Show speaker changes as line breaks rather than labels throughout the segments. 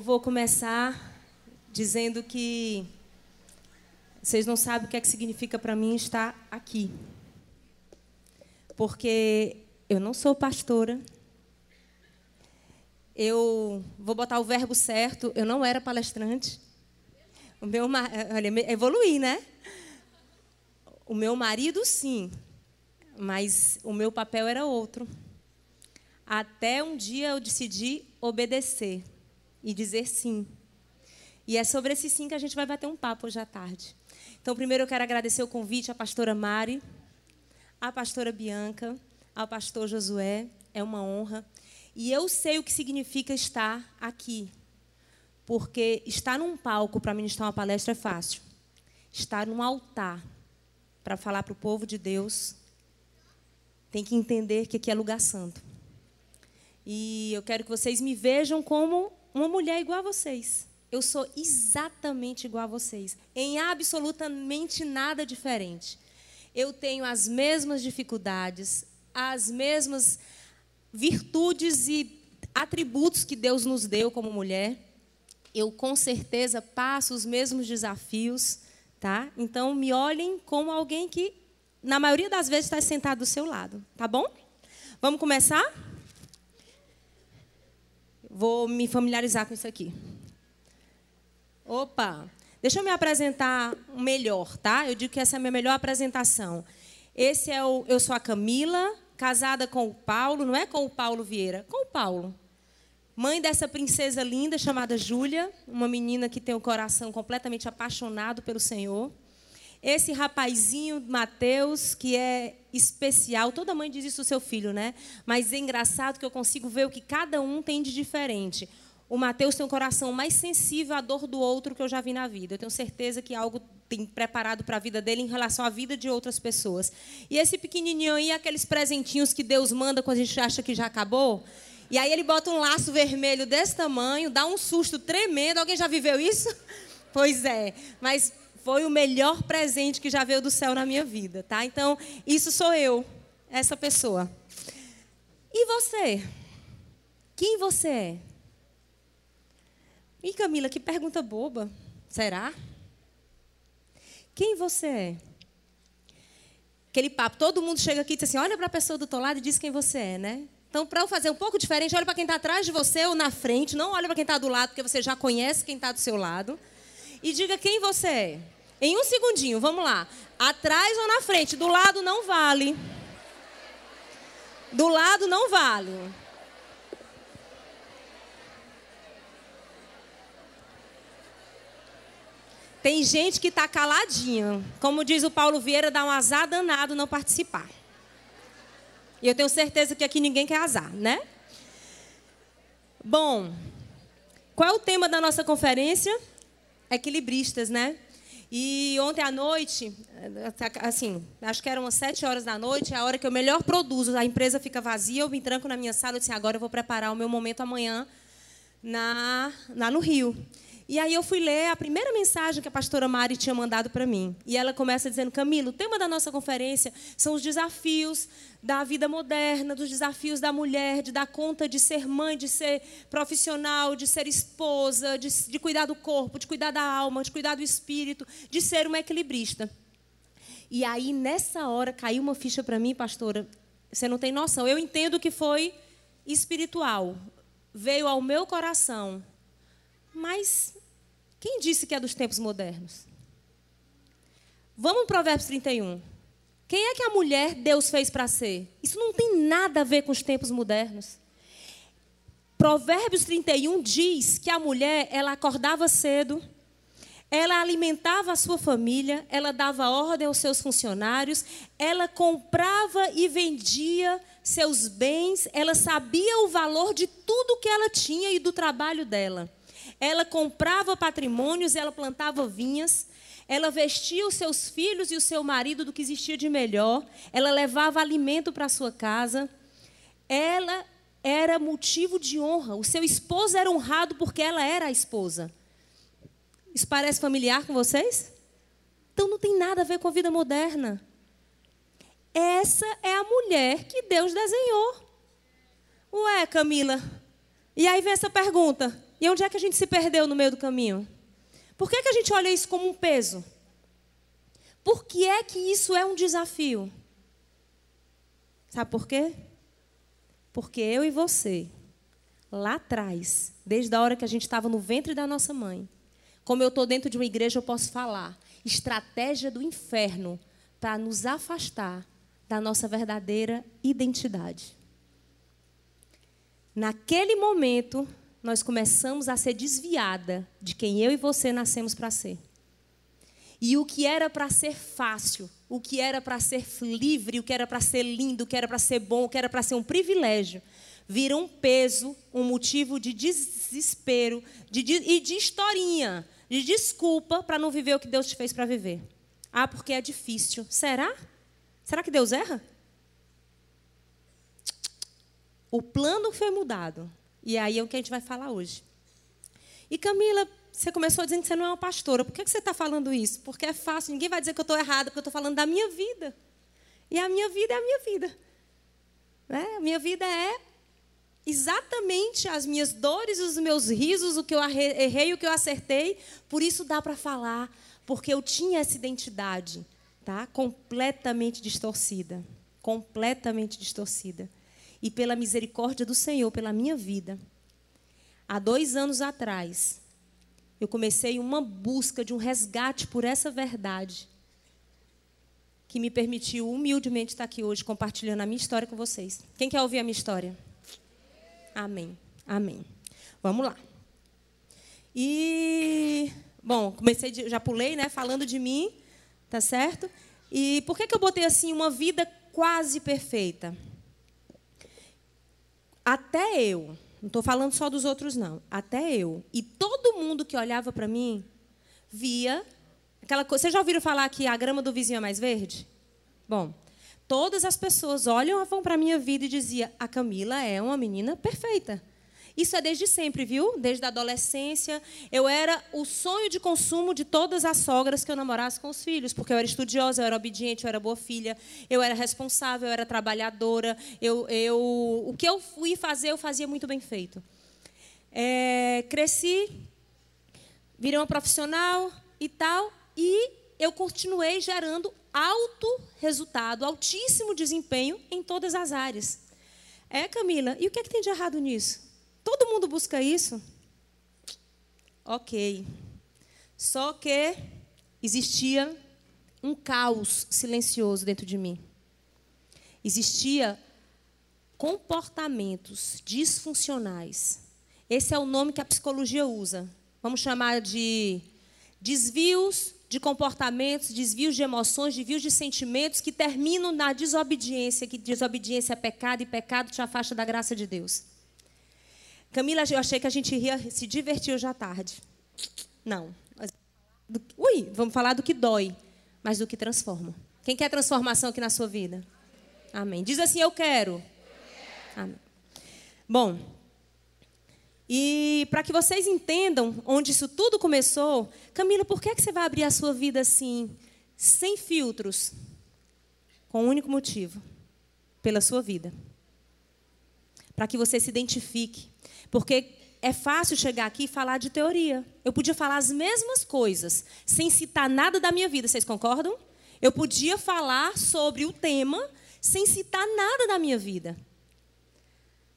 Eu vou começar dizendo que vocês não sabem o que é que significa para mim estar aqui. Porque eu não sou pastora. Eu vou botar o verbo certo, eu não era palestrante. O meu olha, evoluí, né? O meu marido sim, mas o meu papel era outro. Até um dia eu decidi obedecer e dizer sim. E é sobre esse sim que a gente vai bater um papo hoje à tarde. Então, primeiro eu quero agradecer o convite à pastora Mari, à pastora Bianca, ao pastor Josué. É uma honra. E eu sei o que significa estar aqui. Porque estar num palco para ministrar uma palestra é fácil. Estar num altar para falar para o povo de Deus tem que entender que aqui é lugar santo. E eu quero que vocês me vejam como uma mulher igual a vocês. Eu sou exatamente igual a vocês, em absolutamente nada diferente. Eu tenho as mesmas dificuldades, as mesmas virtudes e atributos que Deus nos deu como mulher. Eu com certeza passo os mesmos desafios, tá? Então me olhem como alguém que na maioria das vezes está sentado do seu lado, tá bom? Vamos começar? Vou me familiarizar com isso aqui. Opa, deixa eu me apresentar melhor, tá? Eu digo que essa é a minha melhor apresentação. Esse é o, eu sou a Camila, casada com o Paulo, não é com o Paulo Vieira, com o Paulo. Mãe dessa princesa linda chamada Júlia, uma menina que tem o coração completamente apaixonado pelo Senhor. Esse rapazinho, Mateus, que é especial, toda mãe diz isso ao seu filho, né? Mas é engraçado que eu consigo ver o que cada um tem de diferente. O Mateus tem um coração mais sensível à dor do outro que eu já vi na vida. Eu tenho certeza que algo tem preparado para a vida dele em relação à vida de outras pessoas. E esse pequenininho aí, aqueles presentinhos que Deus manda quando a gente acha que já acabou. E aí ele bota um laço vermelho desse tamanho, dá um susto tremendo. Alguém já viveu isso? Pois é. Mas foi o melhor presente que já veio do céu na minha vida, tá? Então, isso sou eu, essa pessoa. E você? Quem você é? E Camila, que pergunta boba. Será? Quem você é? Aquele papo, todo mundo chega aqui e diz assim: olha para a pessoa do teu lado e diz quem você é, né? Então, para eu fazer um pouco diferente, olha para quem está atrás de você ou na frente, não olha para quem está do lado, porque você já conhece quem está do seu lado e diga quem você é. Em um segundinho, vamos lá. Atrás ou na frente? Do lado não vale. Do lado não vale. Tem gente que está caladinha. Como diz o Paulo Vieira, dá um azar danado não participar. E eu tenho certeza que aqui ninguém quer azar, né? Bom, qual é o tema da nossa conferência? Equilibristas, né? E ontem à noite, assim, acho que eram umas sete horas da noite, a hora que eu melhor produzo. A empresa fica vazia, eu me tranco na minha sala e disse, agora eu vou preparar o meu momento amanhã na, lá no Rio. E aí eu fui ler a primeira mensagem que a pastora Mari tinha mandado para mim. E ela começa dizendo: Camilo, o tema da nossa conferência são os desafios da vida moderna, dos desafios da mulher, de dar conta de ser mãe, de ser profissional, de ser esposa, de, de cuidar do corpo, de cuidar da alma, de cuidar do espírito, de ser uma equilibrista. E aí, nessa hora, caiu uma ficha para mim, pastora. Você não tem noção. Eu entendo que foi espiritual. Veio ao meu coração. Mas quem disse que é dos tempos modernos? Vamos para Provérbios 31. Quem é que a mulher Deus fez para ser? Isso não tem nada a ver com os tempos modernos. Provérbios 31 diz que a mulher, ela acordava cedo, ela alimentava a sua família, ela dava ordem aos seus funcionários, ela comprava e vendia seus bens, ela sabia o valor de tudo que ela tinha e do trabalho dela. Ela comprava patrimônios, ela plantava vinhas, ela vestia os seus filhos e o seu marido do que existia de melhor, ela levava alimento para sua casa. Ela era motivo de honra. O seu esposo era honrado porque ela era a esposa. Isso parece familiar com vocês? Então não tem nada a ver com a vida moderna. Essa é a mulher que Deus desenhou. Ué, Camila. E aí vem essa pergunta: E onde é que a gente se perdeu no meio do caminho? Por que, que a gente olha isso como um peso? Por que é que isso é um desafio? Sabe por quê? Porque eu e você, lá atrás, desde a hora que a gente estava no ventre da nossa mãe, como eu estou dentro de uma igreja, eu posso falar. Estratégia do inferno para nos afastar da nossa verdadeira identidade. Naquele momento, nós começamos a ser desviada de quem eu e você nascemos para ser. E o que era para ser fácil, o que era para ser livre, o que era para ser lindo, o que era para ser bom, o que era para ser um privilégio, vira um peso, um motivo de desespero de, de, e de historinha, de desculpa para não viver o que Deus te fez para viver. Ah, porque é difícil. Será? Será que Deus erra? O plano foi mudado. E aí é o que a gente vai falar hoje. E Camila, você começou dizendo que você não é uma pastora. Por que você está falando isso? Porque é fácil, ninguém vai dizer que eu estou errada, porque eu estou falando da minha vida. E a minha vida é a minha vida. Né? A minha vida é exatamente as minhas dores, os meus risos, o que eu errei, o que eu acertei. Por isso dá para falar, porque eu tinha essa identidade tá? completamente distorcida. Completamente distorcida. E pela misericórdia do Senhor, pela minha vida, há dois anos atrás, eu comecei uma busca de um resgate por essa verdade que me permitiu humildemente estar aqui hoje compartilhando a minha história com vocês. Quem quer ouvir a minha história? Amém. Amém. Vamos lá. E bom, comecei de, já pulei, né, falando de mim, tá certo? E por que, que eu botei assim uma vida quase perfeita? Até eu, não estou falando só dos outros, não, até eu, e todo mundo que olhava para mim, via aquela coisa. Vocês já ouviram falar que a grama do vizinho é mais verde? Bom, todas as pessoas olham para a minha vida e diziam: a Camila é uma menina perfeita. Isso é desde sempre, viu? Desde a adolescência. Eu era o sonho de consumo de todas as sogras que eu namorasse com os filhos, porque eu era estudiosa, eu era obediente, eu era boa filha, eu era responsável, eu era trabalhadora. Eu, eu, o que eu fui fazer, eu fazia muito bem feito. É, cresci, virei uma profissional e tal, e eu continuei gerando alto resultado, altíssimo desempenho em todas as áreas. É, Camila, e o que, é que tem de errado nisso? Todo mundo busca isso? Ok. Só que existia um caos silencioso dentro de mim. Existia comportamentos disfuncionais. Esse é o nome que a psicologia usa. Vamos chamar de desvios de comportamentos, desvios de emoções, desvios de sentimentos que terminam na desobediência, que desobediência é pecado e pecado te afasta da graça de Deus. Camila, eu achei que a gente ia se divertir hoje à tarde. Não. Ui, vamos falar do que dói, mas do que transforma. Quem quer transformação aqui na sua vida? Amém. Diz assim: Eu quero. Amém. Bom, e para que vocês entendam onde isso tudo começou, Camila, por que, que você vai abrir a sua vida assim, sem filtros? Com um único motivo: pela sua vida. Para que você se identifique porque é fácil chegar aqui e falar de teoria. Eu podia falar as mesmas coisas, sem citar nada da minha vida, vocês concordam? Eu podia falar sobre o tema sem citar nada da minha vida.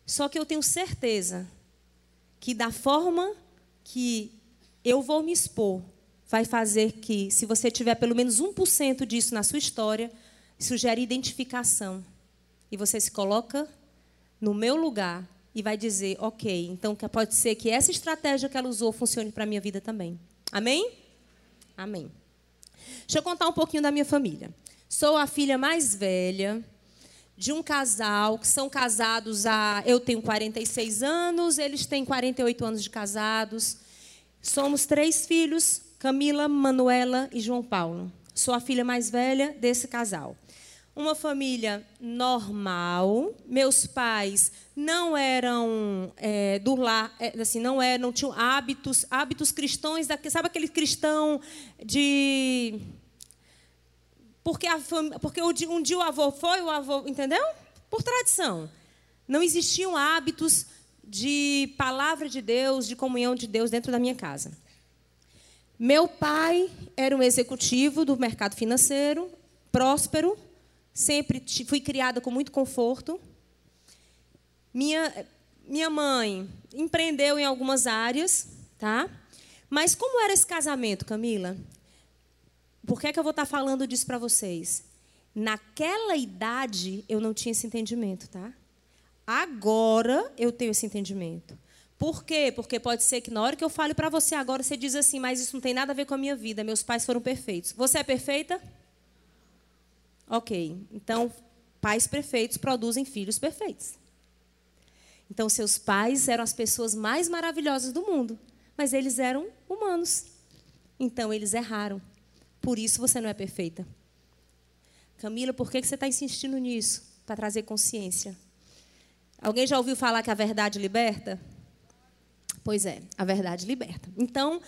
Só que eu tenho certeza que da forma que eu vou me expor, vai fazer que, se você tiver pelo menos 1% disso na sua história, isso gera identificação. E você se coloca no meu lugar e vai dizer, ok, então pode ser que essa estratégia que ela usou funcione para a minha vida também. Amém? Amém. Deixa eu contar um pouquinho da minha família. Sou a filha mais velha de um casal que são casados há. Eu tenho 46 anos, eles têm 48 anos de casados. Somos três filhos: Camila, Manuela e João Paulo. Sou a filha mais velha desse casal uma família normal. Meus pais não eram é, do lar, é, assim, não eram, não tinham hábitos, hábitos cristãos, sabe aquele cristão de porque, a, porque um dia o avô foi, o avô, entendeu? Por tradição. Não existiam hábitos de palavra de Deus, de comunhão de Deus dentro da minha casa. Meu pai era um executivo do mercado financeiro, próspero, sempre fui criada com muito conforto. Minha, minha mãe empreendeu em algumas áreas, tá? Mas como era esse casamento, Camila? Por que, é que eu vou estar falando disso para vocês? Naquela idade eu não tinha esse entendimento, tá? Agora eu tenho esse entendimento. Por quê? Porque pode ser que na hora que eu fale para você agora, você diz assim, mas isso não tem nada a ver com a minha vida, meus pais foram perfeitos. Você é perfeita? Ok. Então, pais perfeitos produzem filhos perfeitos. Então, seus pais eram as pessoas mais maravilhosas do mundo, mas eles eram humanos. Então, eles erraram. Por isso você não é perfeita. Camila, por que você está insistindo nisso? Para trazer consciência. Alguém já ouviu falar que a verdade liberta? Pois é, a verdade liberta. Então,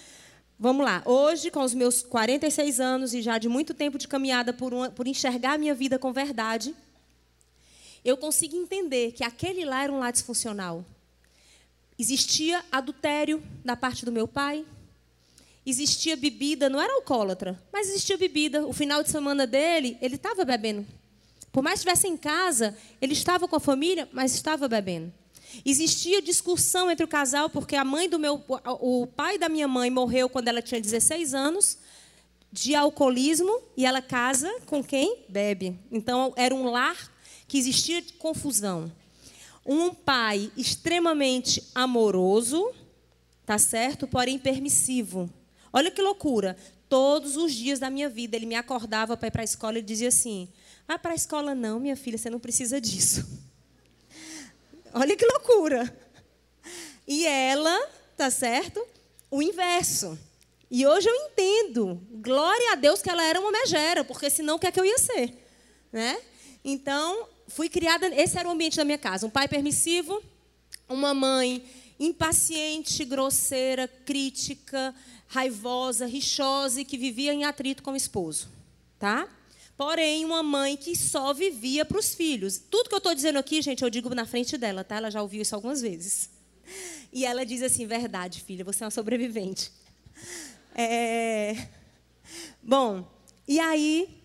vamos lá. Hoje, com os meus 46 anos e já de muito tempo de caminhada por, uma, por enxergar a minha vida com verdade, eu consigo entender que aquele lá era um lar disfuncional. Existia adultério da parte do meu pai, existia bebida, não era alcoólatra, mas existia bebida. O final de semana dele, ele estava bebendo. Por mais que estivesse em casa, ele estava com a família, mas estava bebendo. Existia discussão entre o casal, porque a mãe do meu, o pai da minha mãe morreu quando ela tinha 16 anos, de alcoolismo, e ela casa com quem? Bebe. Então era um lar que existia confusão. Um pai extremamente amoroso, tá certo? Porém permissivo. Olha que loucura. Todos os dias da minha vida ele me acordava para ir para a escola e dizia assim: "Ah, para a escola não, minha filha, você não precisa disso". Olha que loucura. E ela, tá certo? O inverso. E hoje eu entendo. Glória a Deus que ela era uma megera, porque senão o que é que eu ia ser? Né? Então, fui criada. Esse era o ambiente da minha casa. Um pai permissivo, uma mãe impaciente, grosseira, crítica, raivosa, rixosa e que vivia em atrito com o esposo. Tá? Porém, uma mãe que só vivia para os filhos. Tudo que eu estou dizendo aqui, gente, eu digo na frente dela, tá? Ela já ouviu isso algumas vezes. E ela diz assim: verdade, filha, você é uma sobrevivente. É... Bom, e aí,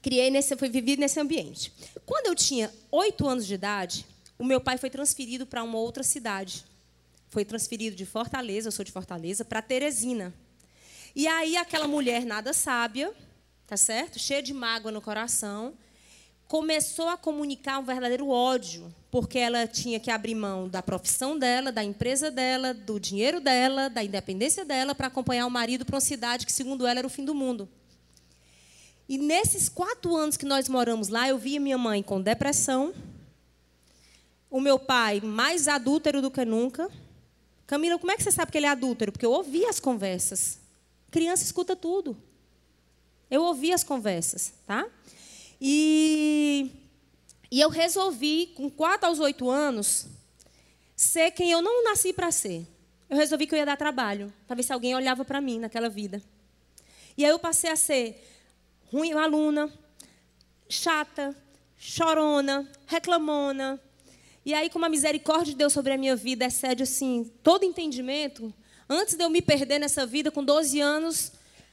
criei nesse, fui viver nesse ambiente. Quando eu tinha oito anos de idade, o meu pai foi transferido para uma outra cidade. Foi transferido de Fortaleza, eu sou de Fortaleza, para Teresina. E aí, aquela mulher nada sábia, tá certo? Cheia de mágoa no coração, começou a comunicar um verdadeiro ódio, porque ela tinha que abrir mão da profissão dela, da empresa dela, do dinheiro dela, da independência dela, para acompanhar o marido para uma cidade que, segundo ela, era o fim do mundo. E nesses quatro anos que nós moramos lá, eu via minha mãe com depressão, o meu pai mais adúltero do que nunca. Camila, como é que você sabe que ele é adúltero? Porque eu ouvi as conversas. Criança escuta tudo. Eu ouvi as conversas, tá? E, e eu resolvi, com 4 aos 8 anos, ser quem eu não nasci para ser. Eu resolvi que eu ia dar trabalho, para ver se alguém olhava para mim naquela vida. E aí eu passei a ser ruim aluna, chata, chorona, reclamona. E aí, como a misericórdia de Deus sobre a minha vida excede assim, todo entendimento, antes de eu me perder nessa vida, com 12 anos,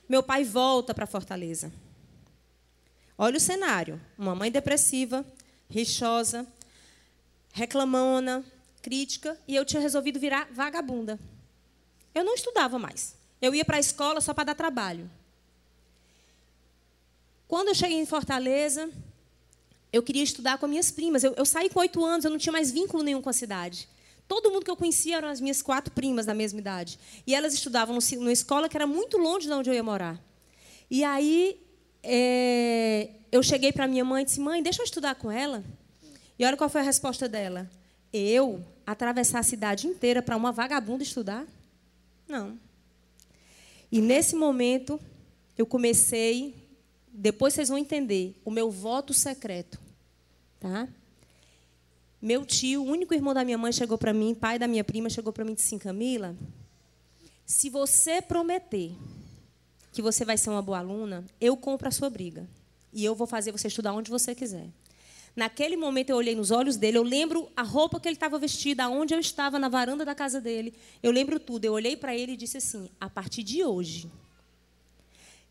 meu pai volta para Fortaleza. Olha o cenário: uma mãe depressiva, rixosa, reclamona, crítica, e eu tinha resolvido virar vagabunda. Eu não estudava mais. Eu ia para a escola só para dar trabalho. Quando eu cheguei em Fortaleza, eu queria estudar com minhas primas. Eu, eu saí com oito anos, eu não tinha mais vínculo nenhum com a cidade. Todo mundo que eu conhecia eram as minhas quatro primas da mesma idade. E elas estudavam numa escola que era muito longe de onde eu ia morar. E aí é, eu cheguei para minha mãe e disse: Mãe, deixa eu estudar com ela. E olha qual foi a resposta dela: Eu atravessar a cidade inteira para uma vagabunda estudar? Não. E nesse momento eu comecei, depois vocês vão entender, o meu voto secreto, tá? Meu tio, o único irmão da minha mãe, chegou para mim, pai da minha prima, chegou para mim e disse assim: Camila, se você prometer que você vai ser uma boa aluna, eu compro a sua briga. E eu vou fazer você estudar onde você quiser. Naquele momento eu olhei nos olhos dele, eu lembro a roupa que ele estava vestida, aonde eu estava na varanda da casa dele. Eu lembro tudo. Eu olhei para ele e disse assim: "A partir de hoje,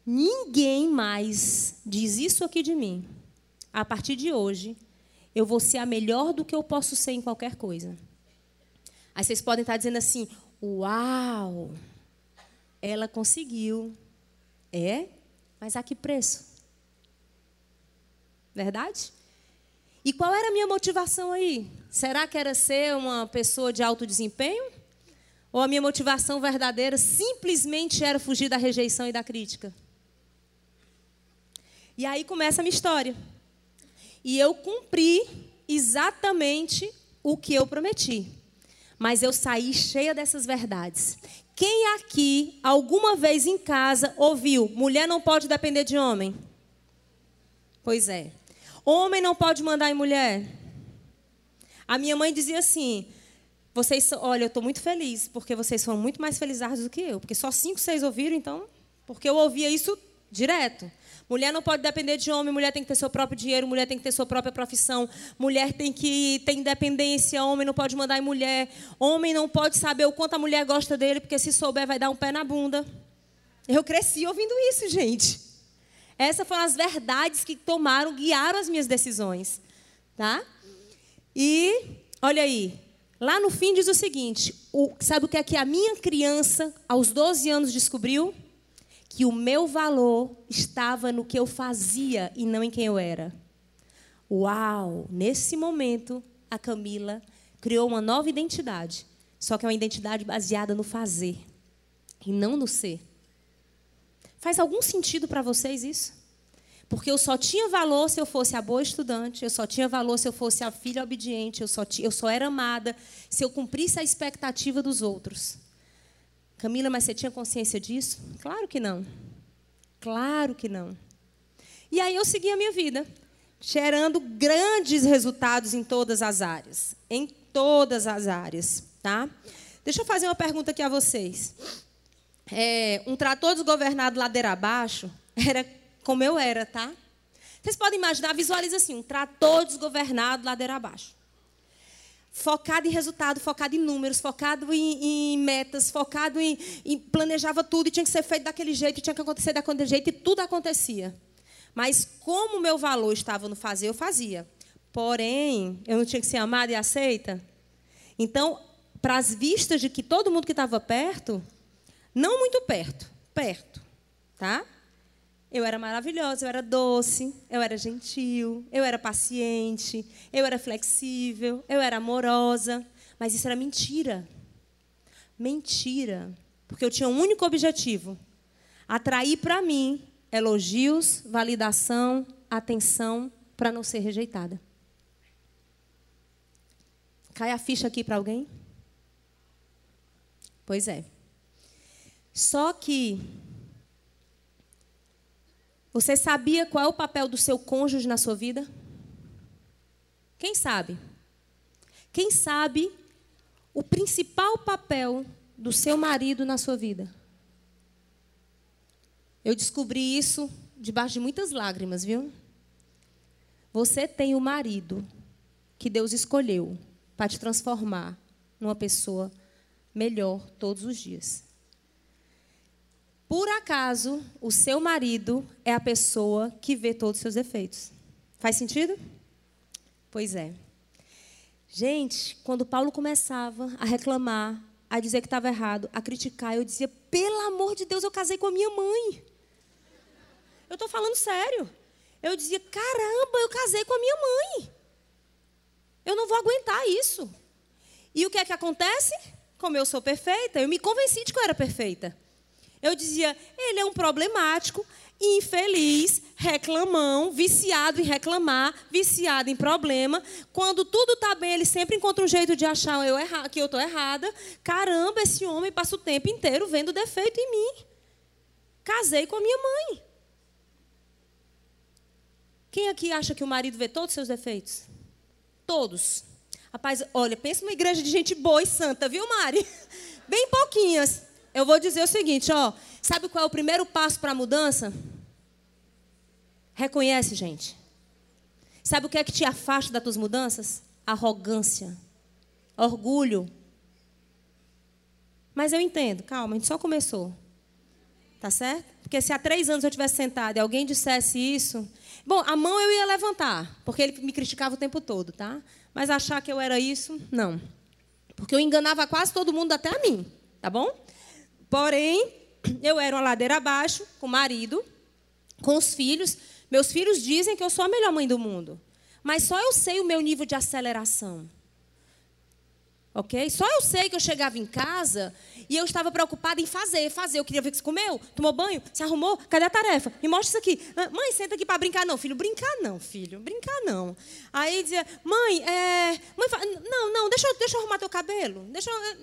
ninguém mais diz isso aqui de mim. A partir de hoje, eu vou ser a melhor do que eu posso ser em qualquer coisa." Aí vocês podem estar dizendo assim: "Uau! Ela conseguiu." É? Mas a que preço? Verdade? E qual era a minha motivação aí? Será que era ser uma pessoa de alto desempenho? Ou a minha motivação verdadeira simplesmente era fugir da rejeição e da crítica? E aí começa a minha história. E eu cumpri exatamente o que eu prometi. Mas eu saí cheia dessas verdades. Quem aqui, alguma vez em casa, ouviu: mulher não pode depender de homem? Pois é. Homem não pode mandar em mulher. A minha mãe dizia assim: vocês, olha, eu estou muito feliz, porque vocês foram muito mais felizardos do que eu. Porque só cinco, seis ouviram, então. Porque eu ouvia isso direto. Mulher não pode depender de homem, mulher tem que ter seu próprio dinheiro, mulher tem que ter sua própria profissão, mulher tem que ter independência, homem não pode mandar em mulher, homem não pode saber o quanto a mulher gosta dele, porque se souber vai dar um pé na bunda. Eu cresci ouvindo isso, gente. Essas foram as verdades que tomaram, guiaram as minhas decisões. Tá? E, olha aí, lá no fim diz o seguinte: o, sabe o que é que a minha criança, aos 12 anos, descobriu? Que o meu valor estava no que eu fazia e não em quem eu era. Uau! Nesse momento, a Camila criou uma nova identidade. Só que é uma identidade baseada no fazer e não no ser. Faz algum sentido para vocês isso? Porque eu só tinha valor se eu fosse a boa estudante, eu só tinha valor se eu fosse a filha obediente, eu só, eu só era amada se eu cumprisse a expectativa dos outros. Camila, mas você tinha consciência disso? Claro que não. Claro que não. E aí eu segui a minha vida, gerando grandes resultados em todas as áreas. Em todas as áreas. Tá? Deixa eu fazer uma pergunta aqui a vocês é, um trator desgovernado ladeira abaixo era como eu era, tá? Vocês podem imaginar, visualiza assim, um trator desgovernado ladeira abaixo. Focado em resultado, focado em números, focado em, em metas, focado em, em, Planejava tudo e tinha que ser feito daquele jeito, tinha que acontecer daquele jeito, e tudo acontecia. Mas como o meu valor estava no fazer, eu fazia. Porém, eu não tinha que ser amada e aceita. Então, para as vistas de que todo mundo que estava perto, não muito perto, perto, tá? Eu era maravilhosa, eu era doce, eu era gentil, eu era paciente, eu era flexível, eu era amorosa, mas isso era mentira. Mentira. Porque eu tinha um único objetivo: atrair para mim elogios, validação, atenção, para não ser rejeitada. Cai a ficha aqui para alguém? Pois é. Só que você sabia qual é o papel do seu cônjuge na sua vida? Quem sabe? Quem sabe o principal papel do seu marido na sua vida? Eu descobri isso debaixo de muitas lágrimas, viu? Você tem o marido que Deus escolheu para te transformar numa pessoa melhor todos os dias. Por acaso, o seu marido é a pessoa que vê todos os seus defeitos. Faz sentido? Pois é. Gente, quando Paulo começava a reclamar, a dizer que estava errado, a criticar, eu dizia: pelo amor de Deus, eu casei com a minha mãe. Eu estou falando sério. Eu dizia: caramba, eu casei com a minha mãe. Eu não vou aguentar isso. E o que é que acontece? Como eu sou perfeita, eu me convenci de que eu era perfeita. Eu dizia, ele é um problemático, infeliz, reclamão, viciado em reclamar, viciado em problema. Quando tudo está bem, ele sempre encontra um jeito de achar eu erra, que eu estou errada. Caramba, esse homem passa o tempo inteiro vendo defeito em mim. Casei com a minha mãe. Quem aqui acha que o marido vê todos os seus defeitos? Todos. Rapaz, olha, pensa numa igreja de gente boa e santa, viu, Mari? Bem pouquinhas. Eu vou dizer o seguinte, ó. Sabe qual é o primeiro passo para a mudança? Reconhece, gente. Sabe o que é que te afasta das tuas mudanças? Arrogância, orgulho. Mas eu entendo, calma, a gente só começou. Tá certo? Porque se há três anos eu tivesse sentado e alguém dissesse isso. Bom, a mão eu ia levantar, porque ele me criticava o tempo todo, tá? Mas achar que eu era isso, não. Porque eu enganava quase todo mundo, até a mim, tá bom? Porém, eu era uma ladeira abaixo, com o marido, com os filhos. Meus filhos dizem que eu sou a melhor mãe do mundo. Mas só eu sei o meu nível de aceleração. Ok? Só eu sei que eu chegava em casa e eu estava preocupada em fazer, fazer. Eu queria ver que você comeu, tomou banho, se arrumou, cadê a tarefa? Me mostra isso aqui. Ah, mãe, senta aqui para brincar. Não, filho, brincar não, filho, brincar não. Aí dizia, mãe, é... mãe não, não, deixa, deixa eu arrumar teu cabelo. Deixa eu...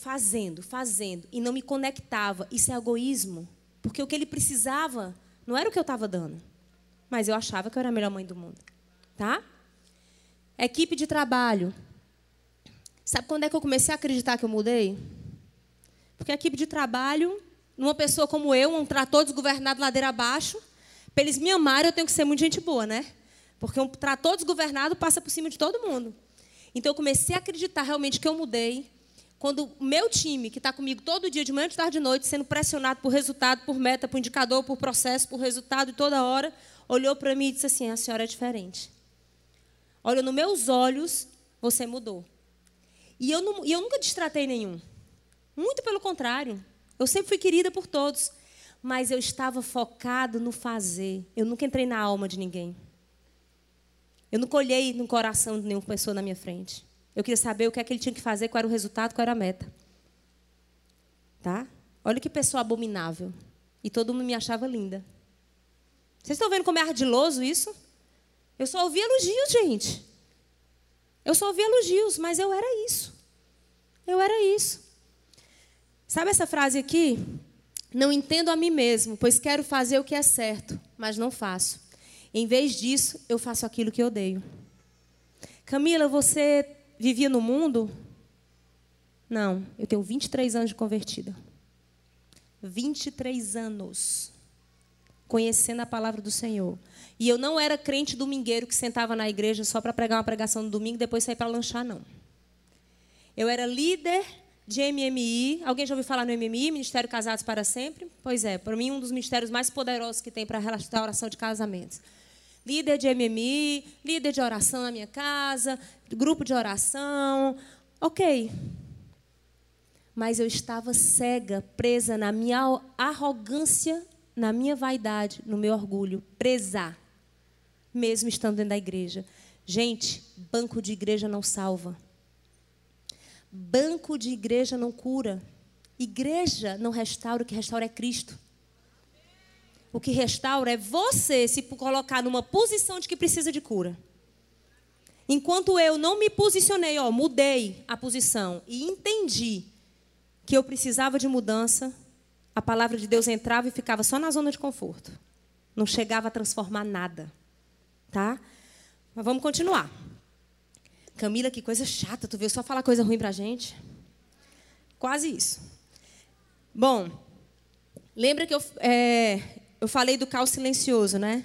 Fazendo, fazendo. E não me conectava. Isso é egoísmo. Porque o que ele precisava não era o que eu estava dando. Mas eu achava que eu era a melhor mãe do mundo. Tá? Equipe de trabalho. Sabe quando é que eu comecei a acreditar que eu mudei? Porque a equipe de trabalho, numa pessoa como eu, um trator desgovernado ladeira abaixo, para eles me amarem, eu tenho que ser muito gente boa, né? Porque um trator desgovernado passa por cima de todo mundo. Então eu comecei a acreditar realmente que eu mudei. Quando o meu time, que está comigo todo dia, de manhã, de tarde e noite, sendo pressionado por resultado, por meta, por indicador, por processo, por resultado, toda hora, olhou para mim e disse assim: a senhora é diferente. Olha, nos meus olhos, você mudou. E eu, não, e eu nunca distratei nenhum. Muito pelo contrário. Eu sempre fui querida por todos. Mas eu estava focado no fazer. Eu nunca entrei na alma de ninguém. Eu nunca olhei no coração de nenhuma pessoa na minha frente. Eu queria saber o que é que ele tinha que fazer, qual era o resultado, qual era a meta. Tá? Olha que pessoa abominável. E todo mundo me achava linda. Vocês estão vendo como é ardiloso isso? Eu só ouvi elogios, gente. Eu só ouvi elogios, mas eu era isso. Eu era isso. Sabe essa frase aqui? Não entendo a mim mesmo, pois quero fazer o que é certo, mas não faço. Em vez disso, eu faço aquilo que odeio. Camila, você vivia no mundo? Não, eu tenho 23 anos de convertida. 23 anos conhecendo a palavra do Senhor. E eu não era crente domingueiro que sentava na igreja só para pregar uma pregação no domingo e depois sair para lanchar, não. Eu era líder de MMI. Alguém já ouviu falar no MMI, Ministério Casados para Sempre? Pois é, para mim um dos ministérios mais poderosos que tem para a restauração de casamentos. Líder de MMI, líder de oração na minha casa, grupo de oração. Ok. Mas eu estava cega, presa na minha arrogância, na minha vaidade, no meu orgulho, presa mesmo estando dentro da igreja. Gente, banco de igreja não salva. Banco de igreja não cura. Igreja não restaura, o que restaura é Cristo. O que restaura é você se colocar numa posição de que precisa de cura. Enquanto eu não me posicionei, ó, mudei a posição e entendi que eu precisava de mudança, a palavra de Deus entrava e ficava só na zona de conforto. Não chegava a transformar nada. Tá? Mas vamos continuar. Camila, que coisa chata, tu veio só falar coisa ruim pra gente? Quase isso. Bom, lembra que eu, é, eu falei do caos silencioso, né?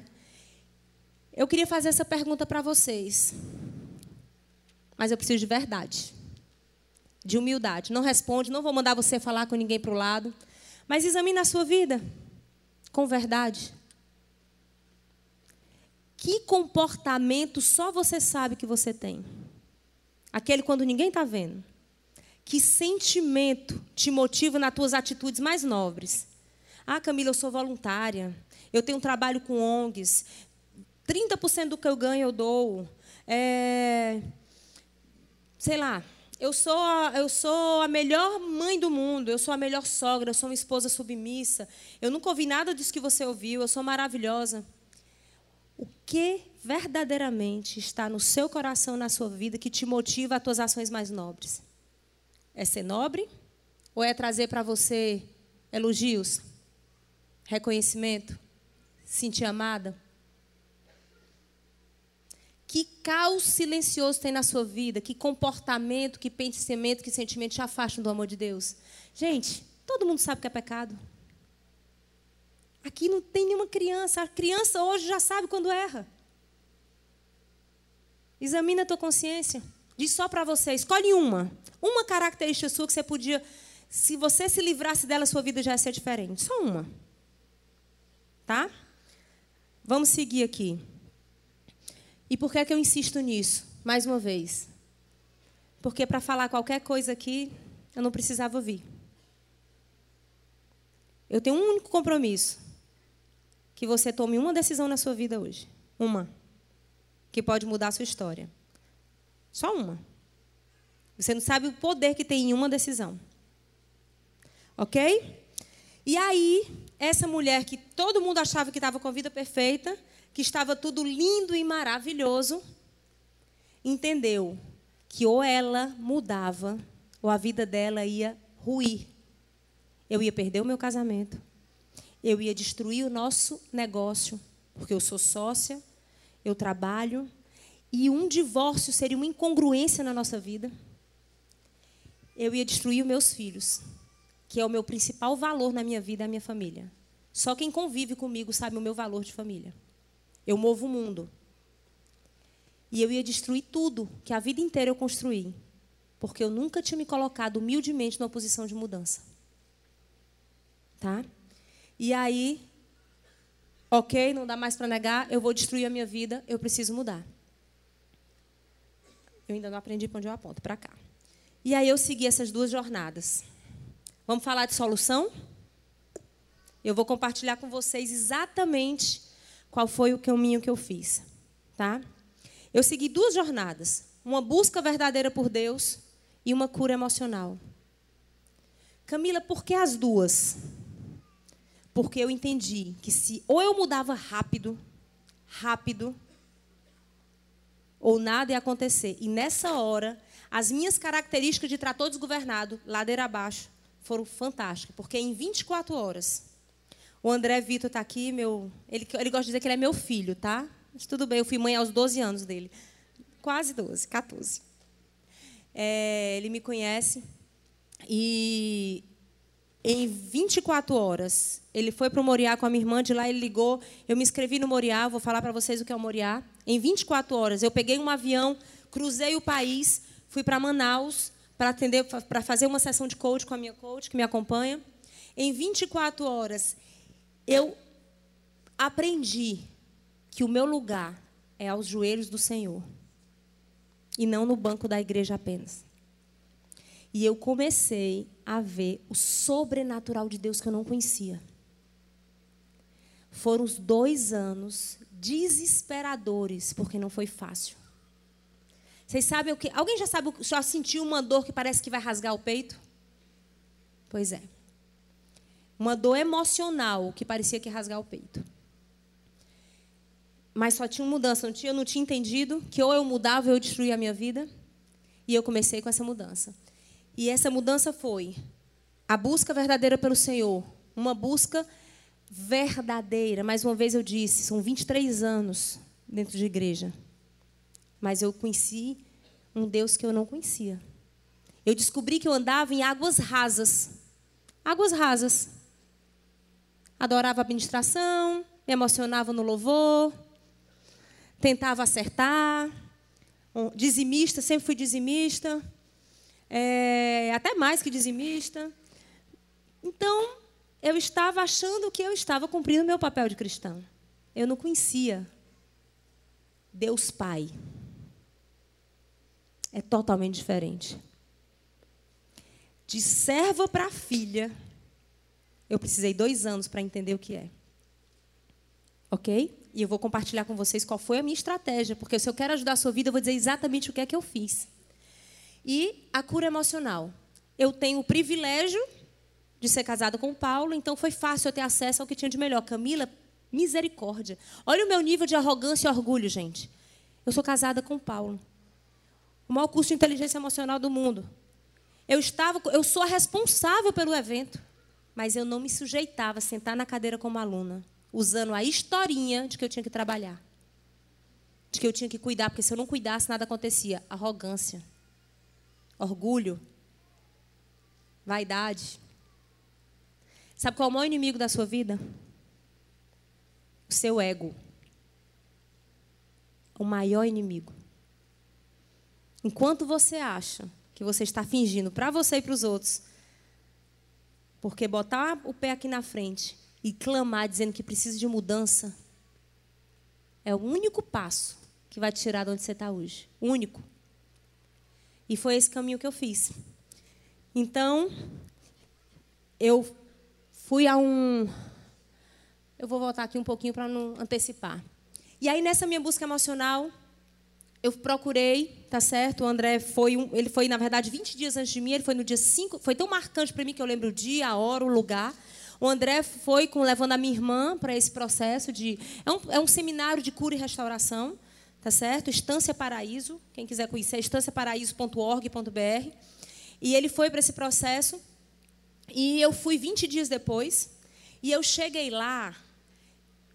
Eu queria fazer essa pergunta para vocês. Mas eu preciso de verdade. De humildade. Não responde, não vou mandar você falar com ninguém para o lado. Mas examine a sua vida com verdade. Que comportamento só você sabe que você tem? Aquele quando ninguém está vendo. Que sentimento te motiva nas tuas atitudes mais nobres? Ah, Camila, eu sou voluntária. Eu tenho um trabalho com ONGs. 30% do que eu ganho eu dou. É, sei lá, eu sou, a, eu sou a melhor mãe do mundo, eu sou a melhor sogra, eu sou uma esposa submissa. Eu nunca ouvi nada disso que você ouviu, eu sou maravilhosa o que verdadeiramente está no seu coração, na sua vida, que te motiva as tuas ações mais nobres? É ser nobre? Ou é trazer para você elogios, reconhecimento, sentir amada? Que caos silencioso tem na sua vida? Que comportamento, que pensamento, que sentimento te afastam do amor de Deus? Gente, todo mundo sabe que é pecado. Aqui não tem nenhuma criança. A criança hoje já sabe quando erra. Examina a tua consciência. Diz só para você, escolhe uma. Uma característica sua que você podia, se você se livrasse dela, sua vida já ia ser diferente. Só uma. Tá? Vamos seguir aqui. E por que, é que eu insisto nisso? Mais uma vez. Porque para falar qualquer coisa aqui, eu não precisava vir. Eu tenho um único compromisso. Que você tome uma decisão na sua vida hoje. Uma. Que pode mudar a sua história. Só uma. Você não sabe o poder que tem em uma decisão. Ok? E aí, essa mulher que todo mundo achava que estava com a vida perfeita, que estava tudo lindo e maravilhoso, entendeu que ou ela mudava, ou a vida dela ia ruir. Eu ia perder o meu casamento. Eu ia destruir o nosso negócio, porque eu sou sócia, eu trabalho, e um divórcio seria uma incongruência na nossa vida. Eu ia destruir meus filhos, que é o meu principal valor na minha vida, a minha família. Só quem convive comigo sabe o meu valor de família. Eu movo o mundo. E eu ia destruir tudo que a vida inteira eu construí. Porque eu nunca tinha me colocado humildemente numa posição de mudança. Tá? E aí, ok, não dá mais para negar, eu vou destruir a minha vida, eu preciso mudar. Eu ainda não aprendi para onde eu aponto, para cá. E aí eu segui essas duas jornadas. Vamos falar de solução? Eu vou compartilhar com vocês exatamente qual foi o caminho que eu fiz, tá? Eu segui duas jornadas, uma busca verdadeira por Deus e uma cura emocional. Camila, por que as duas? Porque eu entendi que se ou eu mudava rápido, rápido, ou nada ia acontecer. E nessa hora, as minhas características de trator desgovernado, ladeira abaixo, foram fantásticas, porque em 24 horas o André Vitor está aqui, meu, ele, ele gosta de dizer que ele é meu filho, tá? Mas tudo bem, eu fui mãe aos 12 anos dele. Quase 12, 14. É, ele me conhece. E em 24 horas, ele foi para o Moriá com a minha irmã, de lá ele ligou. Eu me inscrevi no Moriá, vou falar para vocês o que é o Moriá. Em 24 horas, eu peguei um avião, cruzei o país, fui para Manaus para atender, para fazer uma sessão de coach com a minha coach que me acompanha. Em 24 horas, eu aprendi que o meu lugar é aos joelhos do Senhor e não no banco da igreja apenas. E eu comecei a ver o sobrenatural de Deus que eu não conhecia. Foram os dois anos desesperadores, porque não foi fácil. Vocês sabem o que? Alguém já sabe, já sentiu uma dor que parece que vai rasgar o peito? Pois é. Uma dor emocional que parecia que rasgar o peito. Mas só tinha mudança, não tinha, eu não tinha entendido que ou eu mudava ou eu destruía a minha vida. E eu comecei com essa mudança. E essa mudança foi a busca verdadeira pelo Senhor. Uma busca verdadeira. Mais uma vez eu disse, são 23 anos dentro de igreja. Mas eu conheci um Deus que eu não conhecia. Eu descobri que eu andava em águas rasas. Águas rasas adorava a administração, me emocionava no louvor, tentava acertar, dizimista, sempre fui dizimista, é, até mais que dizimista. Então, eu estava achando que eu estava cumprindo meu papel de cristão. Eu não conhecia Deus Pai. É totalmente diferente. De serva para filha, eu precisei dois anos para entender o que é. Ok? E eu vou compartilhar com vocês qual foi a minha estratégia, porque se eu quero ajudar a sua vida, eu vou dizer exatamente o que é que eu fiz. E a cura emocional. Eu tenho o privilégio de ser casada com o Paulo, então foi fácil eu ter acesso ao que tinha de melhor. Camila, misericórdia. Olha o meu nível de arrogância e orgulho, gente. Eu sou casada com o Paulo. O maior curso de inteligência emocional do mundo. Eu estava, eu sou a responsável pelo evento mas eu não me sujeitava a sentar na cadeira como aluna, usando a historinha de que eu tinha que trabalhar. De que eu tinha que cuidar, porque se eu não cuidasse, nada acontecia. Arrogância, orgulho, vaidade. Sabe qual é o maior inimigo da sua vida? O seu ego. O maior inimigo. Enquanto você acha que você está fingindo para você e para os outros, porque botar o pé aqui na frente e clamar dizendo que precisa de mudança é o único passo que vai te tirar de onde você está hoje. O único. E foi esse caminho que eu fiz. Então, eu fui a um. Eu vou voltar aqui um pouquinho para não antecipar. E aí, nessa minha busca emocional, eu procurei, tá certo? O André foi, um, ele foi, na verdade, 20 dias antes de mim, ele foi no dia 5, foi tão marcante para mim que eu lembro o dia, a hora, o lugar. O André foi com, levando a minha irmã para esse processo de. É um, é um seminário de cura e restauração, tá certo? Estância Paraíso. Quem quiser conhecer, estanciaparaíso.org.br. E ele foi para esse processo. E eu fui 20 dias depois. E eu cheguei lá.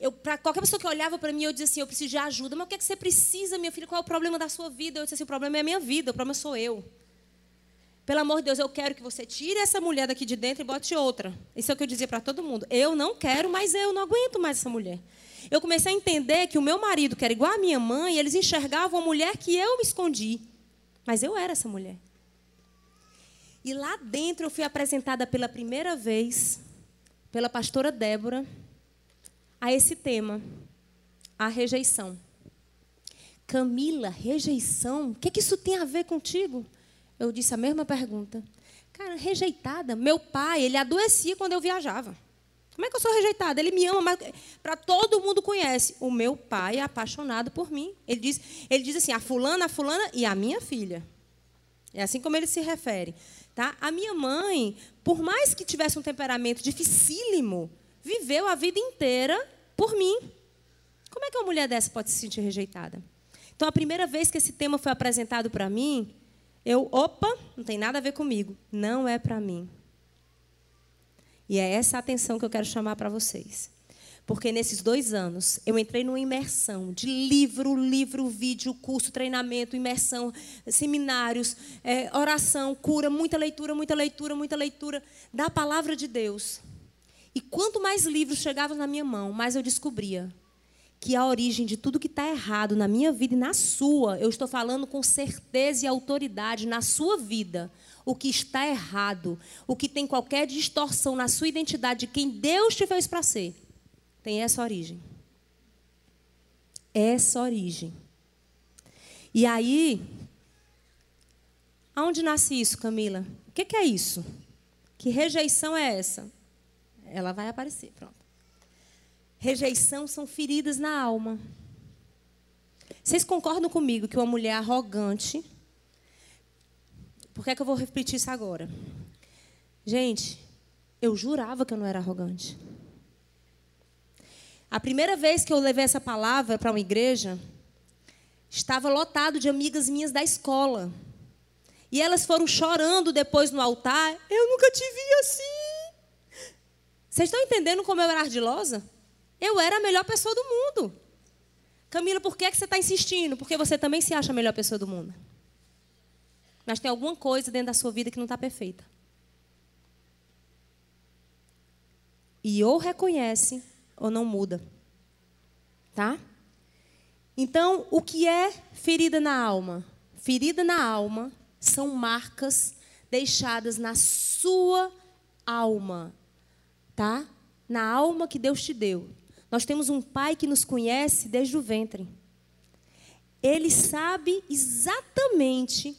Eu, para qualquer pessoa que olhava para mim, eu dizia assim: Eu preciso de ajuda. Mas o que, é que você precisa, minha filha? Qual é o problema da sua vida? Eu disse assim: O problema é a minha vida, o problema sou eu. Pelo amor de Deus, eu quero que você tire essa mulher daqui de dentro e bote outra. Isso é o que eu dizia para todo mundo. Eu não quero, mas eu não aguento mais essa mulher. Eu comecei a entender que o meu marido, que era igual a minha mãe, eles enxergavam a mulher que eu me escondi. Mas eu era essa mulher. E lá dentro eu fui apresentada pela primeira vez, pela pastora Débora, a esse tema, a rejeição. Camila, rejeição? O que, que isso tem a ver contigo? Eu disse a mesma pergunta. Cara, rejeitada. Meu pai, ele adoecia quando eu viajava. Como é que eu sou rejeitada? Ele me ama, mas para todo mundo conhece. O meu pai é apaixonado por mim. Ele diz, ele diz assim: a fulana, a fulana e a minha filha. É assim como ele se refere. Tá? A minha mãe, por mais que tivesse um temperamento dificílimo, viveu a vida inteira por mim. Como é que uma mulher dessa pode se sentir rejeitada? Então, a primeira vez que esse tema foi apresentado para mim, eu, opa, não tem nada a ver comigo. Não é para mim. E é essa atenção que eu quero chamar para vocês. Porque nesses dois anos, eu entrei numa imersão de livro, livro, vídeo, curso, treinamento, imersão, seminários, é, oração, cura, muita leitura, muita leitura, muita leitura da palavra de Deus. E quanto mais livros chegavam na minha mão, mais eu descobria que a origem de tudo que está errado na minha vida e na sua, eu estou falando com certeza e autoridade na sua vida, o que está errado, o que tem qualquer distorção na sua identidade de quem Deus te fez para ser, tem essa origem. Essa origem. E aí, aonde nasce isso, Camila? O que, que é isso? Que rejeição é essa? Ela vai aparecer, pronto. Rejeição são feridas na alma. Vocês concordam comigo que uma mulher arrogante. Por que, é que eu vou repetir isso agora? Gente, eu jurava que eu não era arrogante. A primeira vez que eu levei essa palavra para uma igreja, estava lotado de amigas minhas da escola. E elas foram chorando depois no altar. Eu nunca te vi assim. Vocês estão entendendo como eu era ardilosa? Eu era a melhor pessoa do mundo. Camila, por que, é que você está insistindo? Porque você também se acha a melhor pessoa do mundo. Mas tem alguma coisa dentro da sua vida que não está perfeita. E ou reconhece ou não muda. Tá? Então, o que é ferida na alma? Ferida na alma são marcas deixadas na sua alma, tá? Na alma que Deus te deu. Nós temos um Pai que nos conhece desde o ventre. Ele sabe exatamente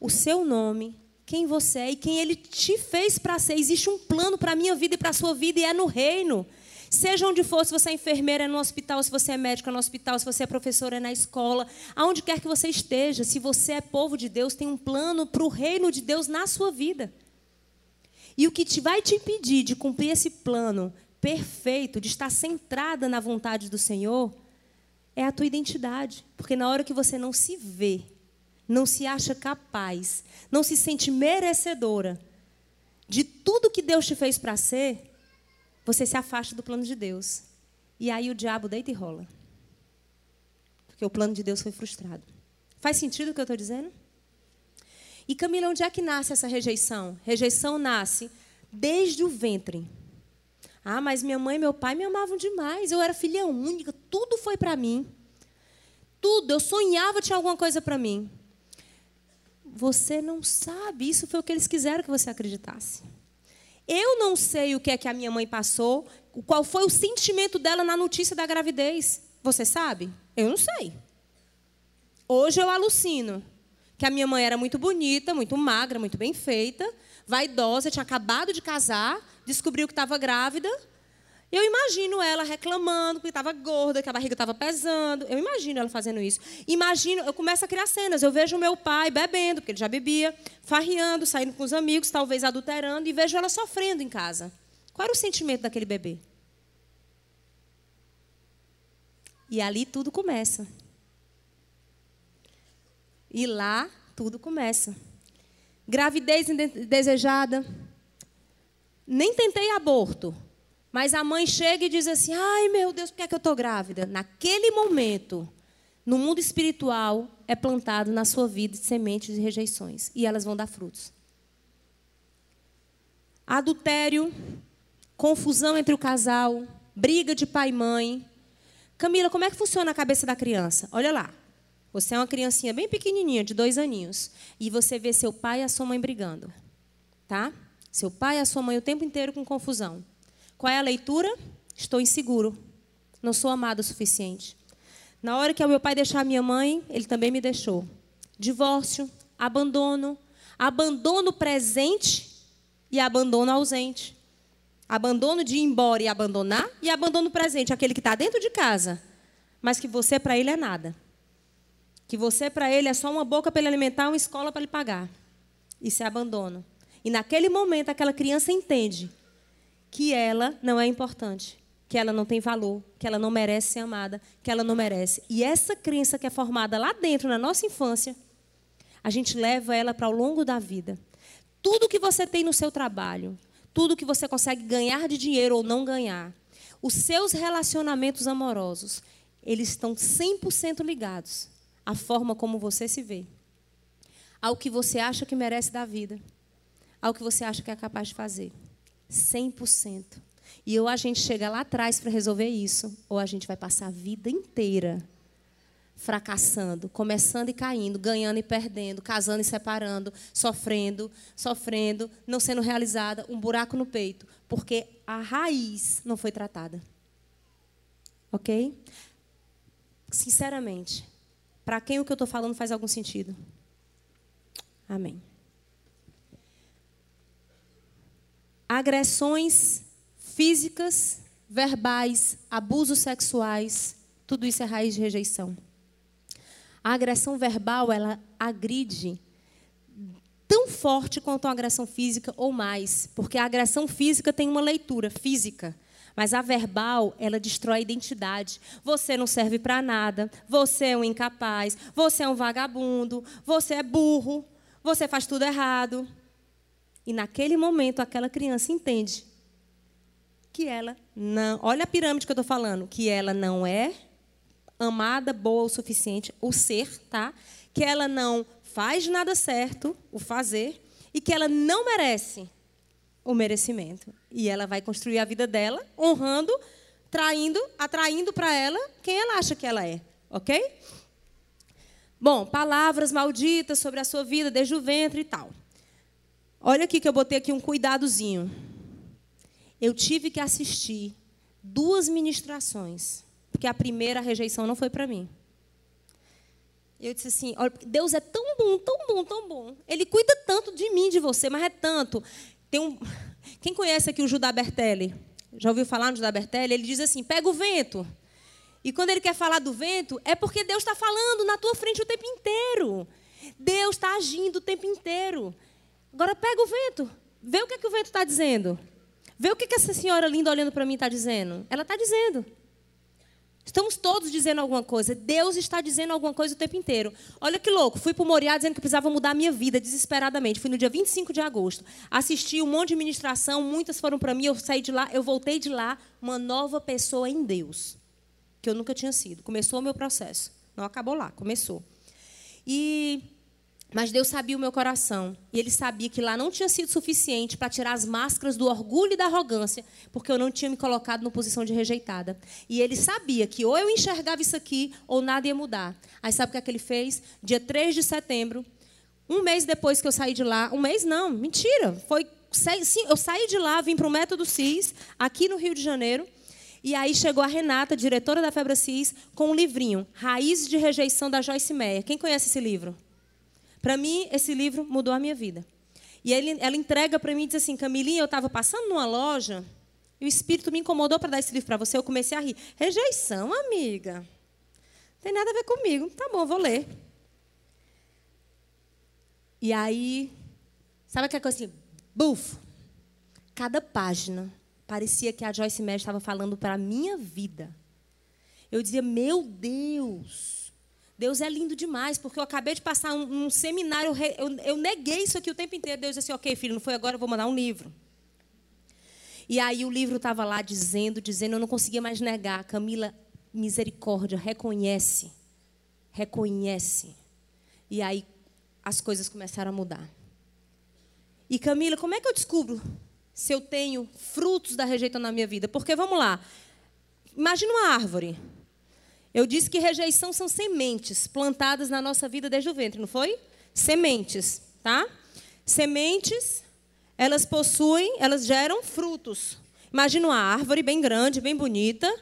o seu nome, quem você é e quem ele te fez para ser. Existe um plano para a minha vida e para a sua vida, e é no reino. Seja onde for, se você é enfermeira, é no hospital, se você é médico, é no hospital, se você é professora, é na escola, aonde quer que você esteja, se você é povo de Deus, tem um plano para o reino de Deus na sua vida. E o que te vai te impedir de cumprir esse plano perfeito, de estar centrada na vontade do Senhor, é a tua identidade. Porque na hora que você não se vê, não se acha capaz, não se sente merecedora de tudo que Deus te fez para ser, você se afasta do plano de Deus. E aí o diabo deita e rola. Porque o plano de Deus foi frustrado. Faz sentido o que eu estou dizendo? E Camila, onde é que nasce essa rejeição? Rejeição nasce desde o ventre. Ah, mas minha mãe e meu pai me amavam demais. Eu era filha única, tudo foi para mim. Tudo, eu sonhava tinha alguma coisa para mim. Você não sabe. Isso foi o que eles quiseram que você acreditasse. Eu não sei o que é que a minha mãe passou, qual foi o sentimento dela na notícia da gravidez. Você sabe? Eu não sei. Hoje eu alucino que a minha mãe era muito bonita, muito magra, muito bem feita, vaidosa, tinha acabado de casar, descobriu que estava grávida. Eu imagino ela reclamando que estava gorda, que a barriga estava pesando. Eu imagino ela fazendo isso. Imagino, eu começo a criar cenas. Eu vejo meu pai bebendo, porque ele já bebia, farriando, saindo com os amigos, talvez adulterando, e vejo ela sofrendo em casa. Qual era o sentimento daquele bebê? E ali tudo começa. E lá tudo começa. Gravidez indesejada. Nem tentei aborto. Mas a mãe chega e diz assim: ai meu Deus, por que, é que eu estou grávida? Naquele momento, no mundo espiritual, é plantado na sua vida sementes de rejeições. E elas vão dar frutos. Adultério, confusão entre o casal, briga de pai e mãe. Camila, como é que funciona a cabeça da criança? Olha lá. Você é uma criancinha bem pequenininha, de dois aninhos, e você vê seu pai e a sua mãe brigando, tá? Seu pai e a sua mãe o tempo inteiro com confusão. Qual é a leitura? Estou inseguro. Não sou amado o suficiente. Na hora que o meu pai deixar a minha mãe, ele também me deixou. Divórcio, abandono, abandono presente e abandono ausente. Abandono de ir embora e abandonar, e abandono presente, aquele que está dentro de casa, mas que você para ele é nada. Que você para ele é só uma boca para ele alimentar, uma escola para ele pagar. Isso é abandono. E naquele momento aquela criança entende que ela não é importante, que ela não tem valor, que ela não merece ser amada, que ela não merece. E essa crença que é formada lá dentro, na nossa infância, a gente leva ela para o longo da vida. Tudo que você tem no seu trabalho, tudo que você consegue ganhar de dinheiro ou não ganhar, os seus relacionamentos amorosos, eles estão 100% ligados à forma como você se vê, ao que você acha que merece da vida, ao que você acha que é capaz de fazer. 100%. E ou a gente chega lá atrás para resolver isso, ou a gente vai passar a vida inteira fracassando, começando e caindo, ganhando e perdendo, casando e separando, sofrendo, sofrendo, não sendo realizada, um buraco no peito, porque a raiz não foi tratada. Ok? Sinceramente, para quem o que eu estou falando faz algum sentido? Amém. Agressões físicas, verbais, abusos sexuais, tudo isso é raiz de rejeição. A agressão verbal, ela agride tão forte quanto a agressão física ou mais, porque a agressão física tem uma leitura física, mas a verbal, ela destrói a identidade. Você não serve para nada, você é um incapaz, você é um vagabundo, você é burro, você faz tudo errado. E naquele momento aquela criança entende que ela não, olha a pirâmide que eu estou falando, que ela não é amada, boa o suficiente, o ser, tá? Que ela não faz nada certo, o fazer, e que ela não merece o merecimento. E ela vai construir a vida dela honrando, traindo, atraindo para ela quem ela acha que ela é, ok? Bom, palavras malditas sobre a sua vida desde o ventre e tal. Olha aqui que eu botei aqui um cuidadozinho. Eu tive que assistir duas ministrações porque a primeira rejeição não foi para mim. Eu disse assim: Deus é tão bom, tão bom, tão bom. Ele cuida tanto de mim, de você, mas é tanto. Tem um, quem conhece aqui o Judá Bertelli? Já ouviu falar no Judá Bertelli? Ele diz assim: pega o vento. E quando ele quer falar do vento, é porque Deus está falando na tua frente o tempo inteiro. Deus está agindo o tempo inteiro. Agora pega o vento. Vê o que, é que o vento está dizendo. Vê o que, que essa senhora linda olhando para mim está dizendo. Ela está dizendo. Estamos todos dizendo alguma coisa. Deus está dizendo alguma coisa o tempo inteiro. Olha que louco. Fui para o Moriá dizendo que precisava mudar a minha vida desesperadamente. Fui no dia 25 de agosto. Assisti um monte de ministração. Muitas foram para mim. Eu saí de lá. Eu voltei de lá uma nova pessoa em Deus. Que eu nunca tinha sido. Começou o meu processo. Não acabou lá. Começou. E mas Deus sabia o meu coração. E Ele sabia que lá não tinha sido suficiente para tirar as máscaras do orgulho e da arrogância, porque eu não tinha me colocado numa posição de rejeitada. E Ele sabia que ou eu enxergava isso aqui, ou nada ia mudar. Aí sabe o que, é que Ele fez? Dia 3 de setembro, Um mês depois que eu saí de lá, um mês não, mentira, foi sim, eu saí de lá, vim para o Método CIS, aqui no Rio de Janeiro, e aí chegou a Renata, diretora da Febra CIS, com um livrinho, Raízes de Rejeição da Joyce Meyer. Quem conhece esse livro? Para mim, esse livro mudou a minha vida. E ele, ela entrega para mim e diz assim, Camilinha, eu estava passando numa loja e o Espírito me incomodou para dar esse livro para você. Eu comecei a rir. Rejeição, amiga. Não tem nada a ver comigo. Tá bom, vou ler. E aí, sabe aquela coisa assim? Bufo. Cada página parecia que a Joyce Meyer estava falando para a minha vida. Eu dizia, meu Deus, Deus é lindo demais, porque eu acabei de passar um, um seminário, eu, eu, neguei isso aqui o tempo inteiro. Deus disse assim, ok, filho, não foi agora, eu vou mandar um livro. E aí o livro estava lá dizendo, dizendo, eu não conseguia mais negar. Camila, misericórdia, reconhece. Reconhece. E aí as coisas começaram a mudar. E Camila, como é que eu descubro se eu tenho frutos da rejeição na minha vida? Porque vamos lá. Imagina uma árvore. Eu disse que rejeição são sementes plantadas na nossa vida desde o ventre, não foi? Sementes, tá? Sementes, elas possuem, elas geram frutos. Imagina uma árvore bem grande, bem bonita.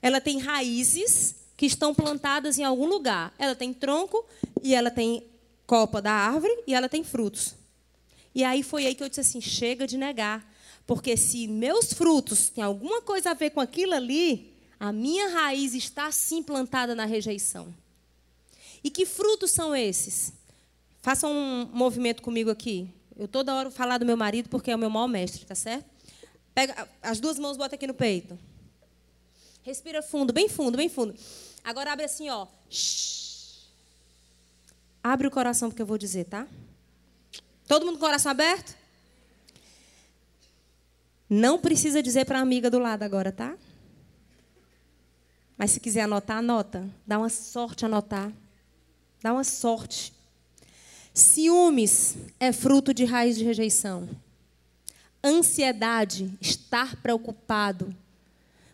Ela tem raízes que estão plantadas em algum lugar. Ela tem tronco e ela tem copa da árvore e ela tem frutos. E aí foi aí que eu disse assim: chega de negar. Porque se meus frutos têm alguma coisa a ver com aquilo ali, a minha raiz está sim plantada na rejeição. E que frutos são esses? Façam um movimento comigo aqui. Eu toda hora vou falar do meu marido porque é o meu maior mestre, tá certo? Pega as duas mãos, bota aqui no peito. Respira fundo, bem fundo, bem fundo. Agora abre assim, ó. Abre o coração porque eu vou dizer, tá? Todo mundo com o coração aberto? Não precisa dizer para a amiga do lado agora, tá? Mas se quiser anotar, anota. Dá uma sorte anotar. Dá uma sorte. Ciúmes é fruto de raiz de rejeição. Ansiedade, estar preocupado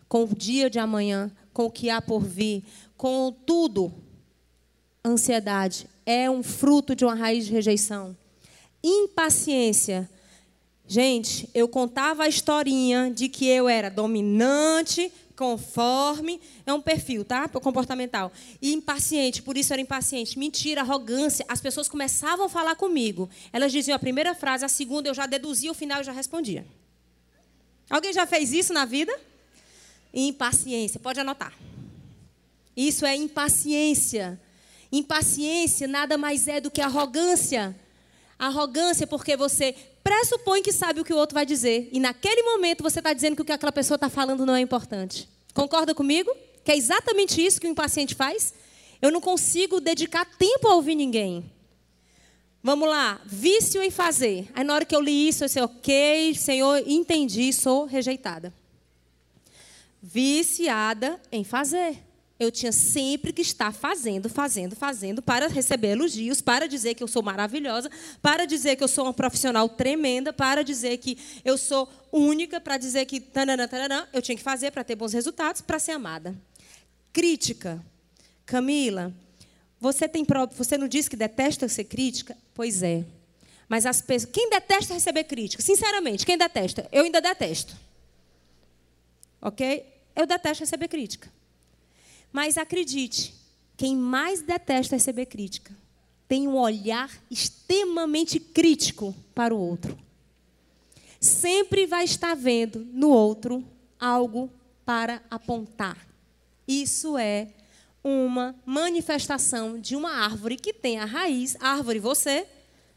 com o dia de amanhã, com o que há por vir, com tudo. Ansiedade é um fruto de uma raiz de rejeição. Impaciência. Gente, eu contava a historinha de que eu era dominante, conforme, é um perfil, tá? Comportamental. E impaciente, por isso era impaciente. Mentira, arrogância. As pessoas começavam a falar comigo. Elas diziam a primeira frase, a segunda eu já deduzia, o final eu já respondia. Alguém já fez isso na vida? Impaciência, pode anotar. Isso é impaciência. Impaciência nada mais é do que arrogância. Arrogância porque você pressupõe que sabe o que o outro vai dizer. E naquele momento você está dizendo que o que aquela pessoa está falando não é importante. Concorda comigo? Que é exatamente isso que o impaciente faz? Eu não consigo dedicar tempo a ouvir ninguém. Vamos lá, vício em fazer. Aí na hora que eu li isso, eu disse, ok, Senhor, entendi, sou rejeitada. Viciada em fazer. Eu tinha sempre que estar fazendo, fazendo, fazendo para receber elogios, para dizer que eu sou maravilhosa, para dizer que eu sou uma profissional tremenda, para dizer que eu sou única, para dizer que tananã, eu tinha que fazer para ter bons resultados, para ser amada. Crítica. Camila, você tem você não disse que detesta ser crítica? Pois é. Mas as pessoas, quem detesta receber crítica? Sinceramente, quem detesta? Eu ainda detesto. OK? Eu detesto receber crítica. Mas acredite, quem mais detesta receber crítica tem um olhar extremamente crítico para o outro. Sempre vai estar vendo no outro algo para apontar. Isso é uma manifestação de uma árvore que tem a raiz, árvore você,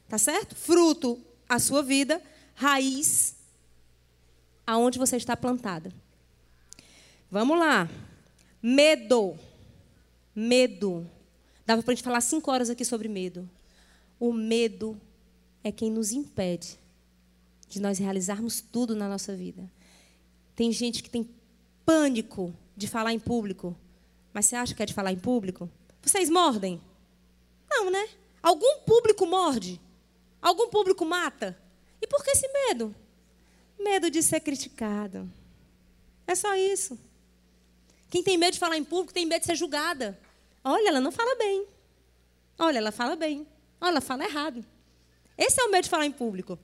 tá certo? Fruto a sua vida, raiz aonde você está plantada. Vamos lá. Medo. Medo. Dava para a gente falar cinco horas aqui sobre medo. O medo é quem nos impede de nós realizarmos tudo na nossa vida. Tem gente que tem pânico de falar em público. Mas você acha que é de falar em público? Vocês mordem? Não, né? Algum público morde? Algum público mata? E por que esse medo? Medo de ser criticado. É só isso. Quem tem medo de falar em público tem medo de ser julgada. Olha, ela não fala bem. Olha, ela fala bem. Olha, ela fala errado. Esse é o medo de falar em público.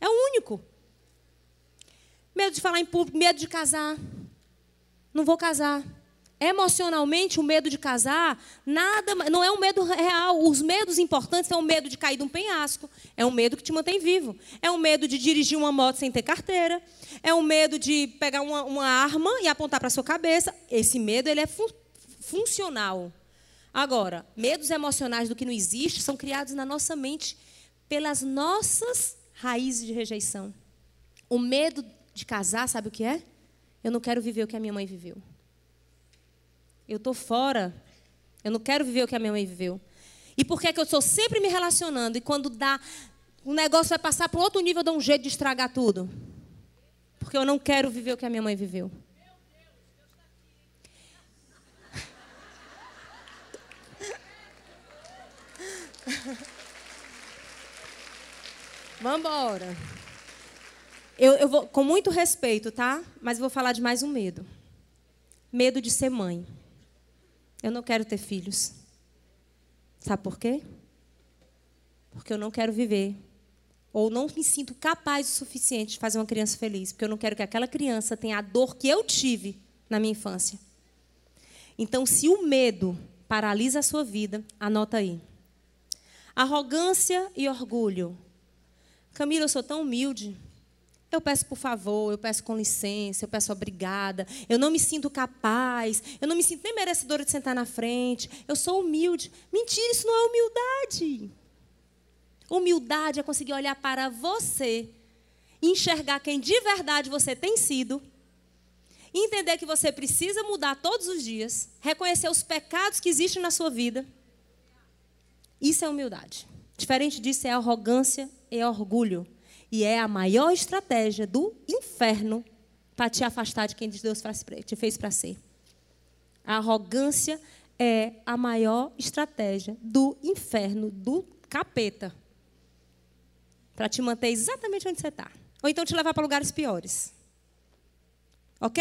É o único. Medo de falar em público, medo de casar. Não vou casar. Emocionalmente, o medo de casar, nada, não é um medo real. Os medos importantes são o medo de cair de um penhasco, é um medo que te mantém vivo. É um medo de dirigir uma moto sem ter carteira, é um medo de pegar uma, uma arma e apontar para a sua cabeça. Esse medo ele é fun funcional. Agora, medos emocionais do que não existe são criados na nossa mente pelas nossas raízes de rejeição. O medo de casar, sabe o que é? Eu não quero viver o que a minha mãe viveu. Eu estou fora. Eu não quero viver o que a minha mãe viveu. E por que, é que eu estou sempre me relacionando? E quando dá, o negócio vai passar para outro nível, eu dou um jeito de estragar tudo. Porque eu não quero viver o que a minha mãe viveu. Vamos embora. Eu, eu vou, com muito respeito, tá? Mas vou falar de mais um medo. Medo de ser mãe. Eu não quero ter filhos. Sabe por quê? Porque eu não quero viver. Ou não me sinto capaz o suficiente de fazer uma criança feliz. Porque eu não quero que aquela criança tenha a dor que eu tive na minha infância. Então, se o medo paralisa a sua vida, anota aí. Arrogância e orgulho. Camila, eu sou tão humilde. Eu peço por favor, eu peço com licença, eu peço obrigada. Eu não me sinto capaz, eu não me sinto nem merecedora de sentar na frente. Eu sou humilde. Mentira, isso não é humildade. Humildade é conseguir olhar para você, enxergar quem de verdade você tem sido, entender que você precisa mudar todos os dias, reconhecer os pecados que existem na sua vida. Isso é humildade. Diferente disso é arrogância e orgulho. E é a maior estratégia do inferno para te afastar de quem Deus te fez para ser. A arrogância é a maior estratégia do inferno, do capeta, para te manter exatamente onde você está. Ou então te levar para lugares piores. Ok?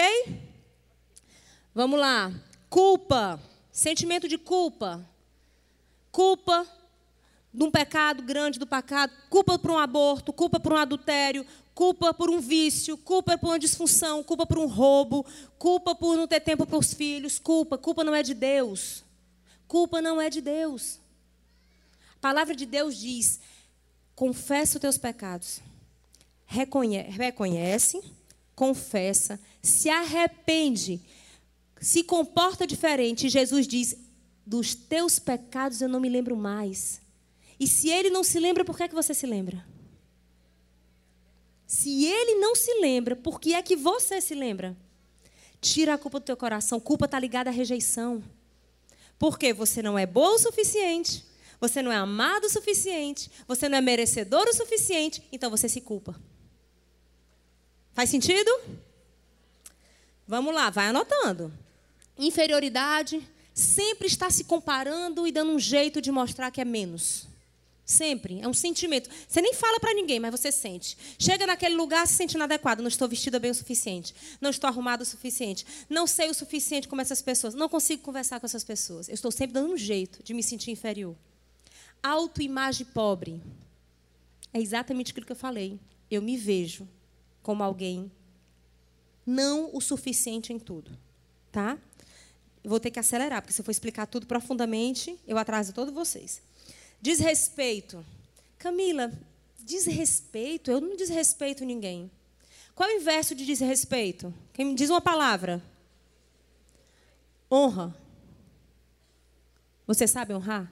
Vamos lá. Culpa. Sentimento de culpa. Culpa de um pecado grande do pecado, culpa por um aborto, culpa por um adultério, culpa por um vício, culpa por uma disfunção, culpa por um roubo, culpa por não ter tempo para os filhos, culpa, culpa não é de Deus. Culpa não é de Deus. A palavra de Deus diz: confessa os teus pecados. Reconhece, reconhece, confessa, se arrepende, se comporta diferente. Jesus diz: dos teus pecados eu não me lembro mais. E se ele não se lembra, por que, é que você se lembra? Se ele não se lembra, por que é que você se lembra? Tira a culpa do teu coração. Culpa está ligada à rejeição. Porque você não é boa o suficiente, você não é amado o suficiente, você não é merecedor o suficiente, então você se culpa. Faz sentido? Vamos lá, vai anotando. Inferioridade, sempre está se comparando e dando um jeito de mostrar que é menos. Sempre. É um sentimento. Você nem fala para ninguém, mas você sente. Chega naquele lugar, se sente inadequado. Não estou vestida bem o suficiente. Não estou arrumado o suficiente. Não sei o suficiente como essas pessoas. Não consigo conversar com essas pessoas. Eu estou sempre dando um jeito de me sentir inferior. Autoimagem pobre. É exatamente aquilo que eu falei. Eu me vejo como alguém não o suficiente em tudo. Tá? Vou ter que acelerar, porque se eu for explicar tudo profundamente, eu atraso todos vocês. Desrespeito. Camila, desrespeito? Eu não desrespeito ninguém. Qual é o inverso de desrespeito? Quem me diz uma palavra? Honra. Você sabe honrar?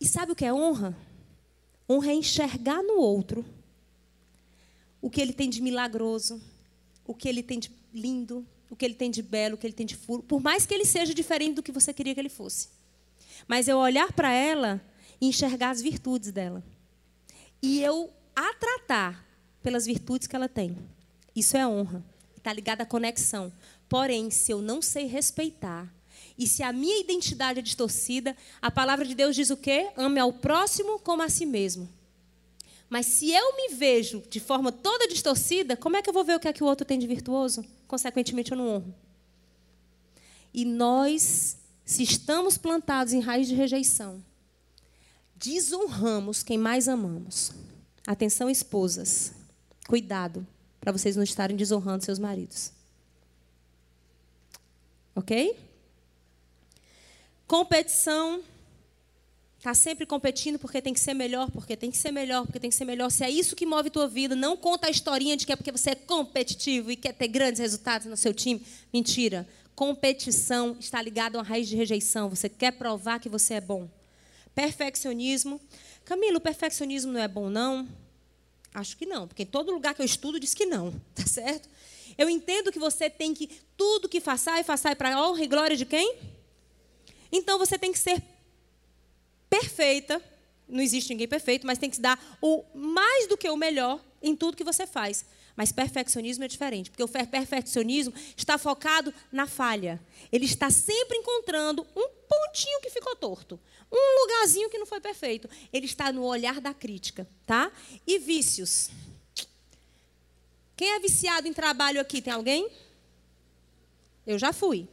E sabe o que é honra? Honra é enxergar no outro o que ele tem de milagroso, o que ele tem de lindo, o que ele tem de belo, o que ele tem de furo, por mais que ele seja diferente do que você queria que ele fosse. Mas eu olhar para ela e enxergar as virtudes dela. E eu a tratar pelas virtudes que ela tem. Isso é honra. Está ligado à conexão. Porém, se eu não sei respeitar, e se a minha identidade é distorcida, a palavra de Deus diz o quê? Ame ao próximo como a si mesmo. Mas se eu me vejo de forma toda distorcida, como é que eu vou ver o que é que o outro tem de virtuoso? Consequentemente, eu não honro. E nós se estamos plantados em raiz de rejeição, desonramos quem mais amamos. Atenção, esposas. Cuidado para vocês não estarem desonrando seus maridos. Ok? Competição. Está sempre competindo porque tem que ser melhor, porque tem que ser melhor, porque tem que ser melhor. Se é isso que move tua vida, não conta a historinha de que é porque você é competitivo e quer ter grandes resultados no seu time. Mentira. Competição está ligada a uma raiz de rejeição. Você quer provar que você é bom. Perfeccionismo. Camilo, o perfeccionismo não é bom, não? Acho que não, porque em todo lugar que eu estudo diz que não, tá certo? Eu entendo que você tem que, tudo que façar e façar para a honra e glória de quem? Então você tem que ser perfeita, não existe ninguém perfeito, mas tem que dar o mais do que o melhor em tudo que você faz. Mas perfeccionismo é diferente, porque o perfeccionismo está focado na falha. Ele está sempre encontrando um pontinho que ficou torto, um lugarzinho que não foi perfeito. Ele está no olhar da crítica, tá? E vícios. Quem é viciado em trabalho aqui? Tem alguém? Eu já fui.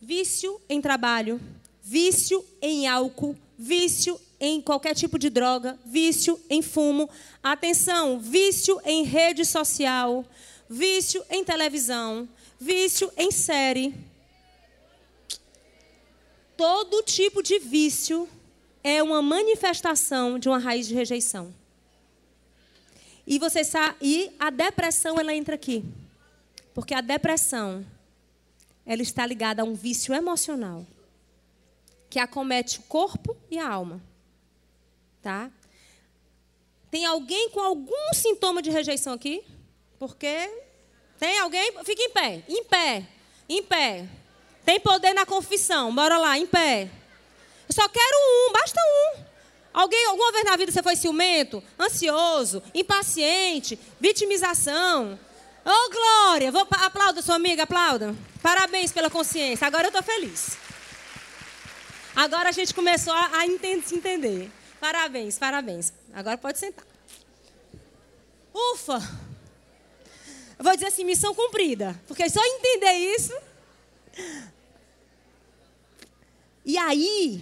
Vício em trabalho, vício em álcool, vício em qualquer tipo de droga, vício em fumo. Atenção, vício em rede social, vício em televisão, vício em série. Todo tipo de vício é uma manifestação de uma raiz de rejeição. E você sabe, e a depressão ela entra aqui. Porque a depressão ela está ligada a um vício emocional que acomete o corpo e a alma. Tá? Tem alguém com algum sintoma de rejeição aqui? Porque tem alguém? Fica em pé, em pé, em pé. Tem poder na confissão. Bora lá, em pé. Eu só quero um, basta um. Alguém, alguma vez na vida você foi ciumento, ansioso, impaciente, vitimização? Ô, oh, Glória! Vou, aplauda sua amiga, aplauda. Parabéns pela consciência. Agora eu estou feliz. Agora a gente começou a, entender, se entender. Parabéns, parabéns. Agora pode sentar. Ufa! Eu vou dizer assim, missão cumprida. Porque só entender isso. E aí,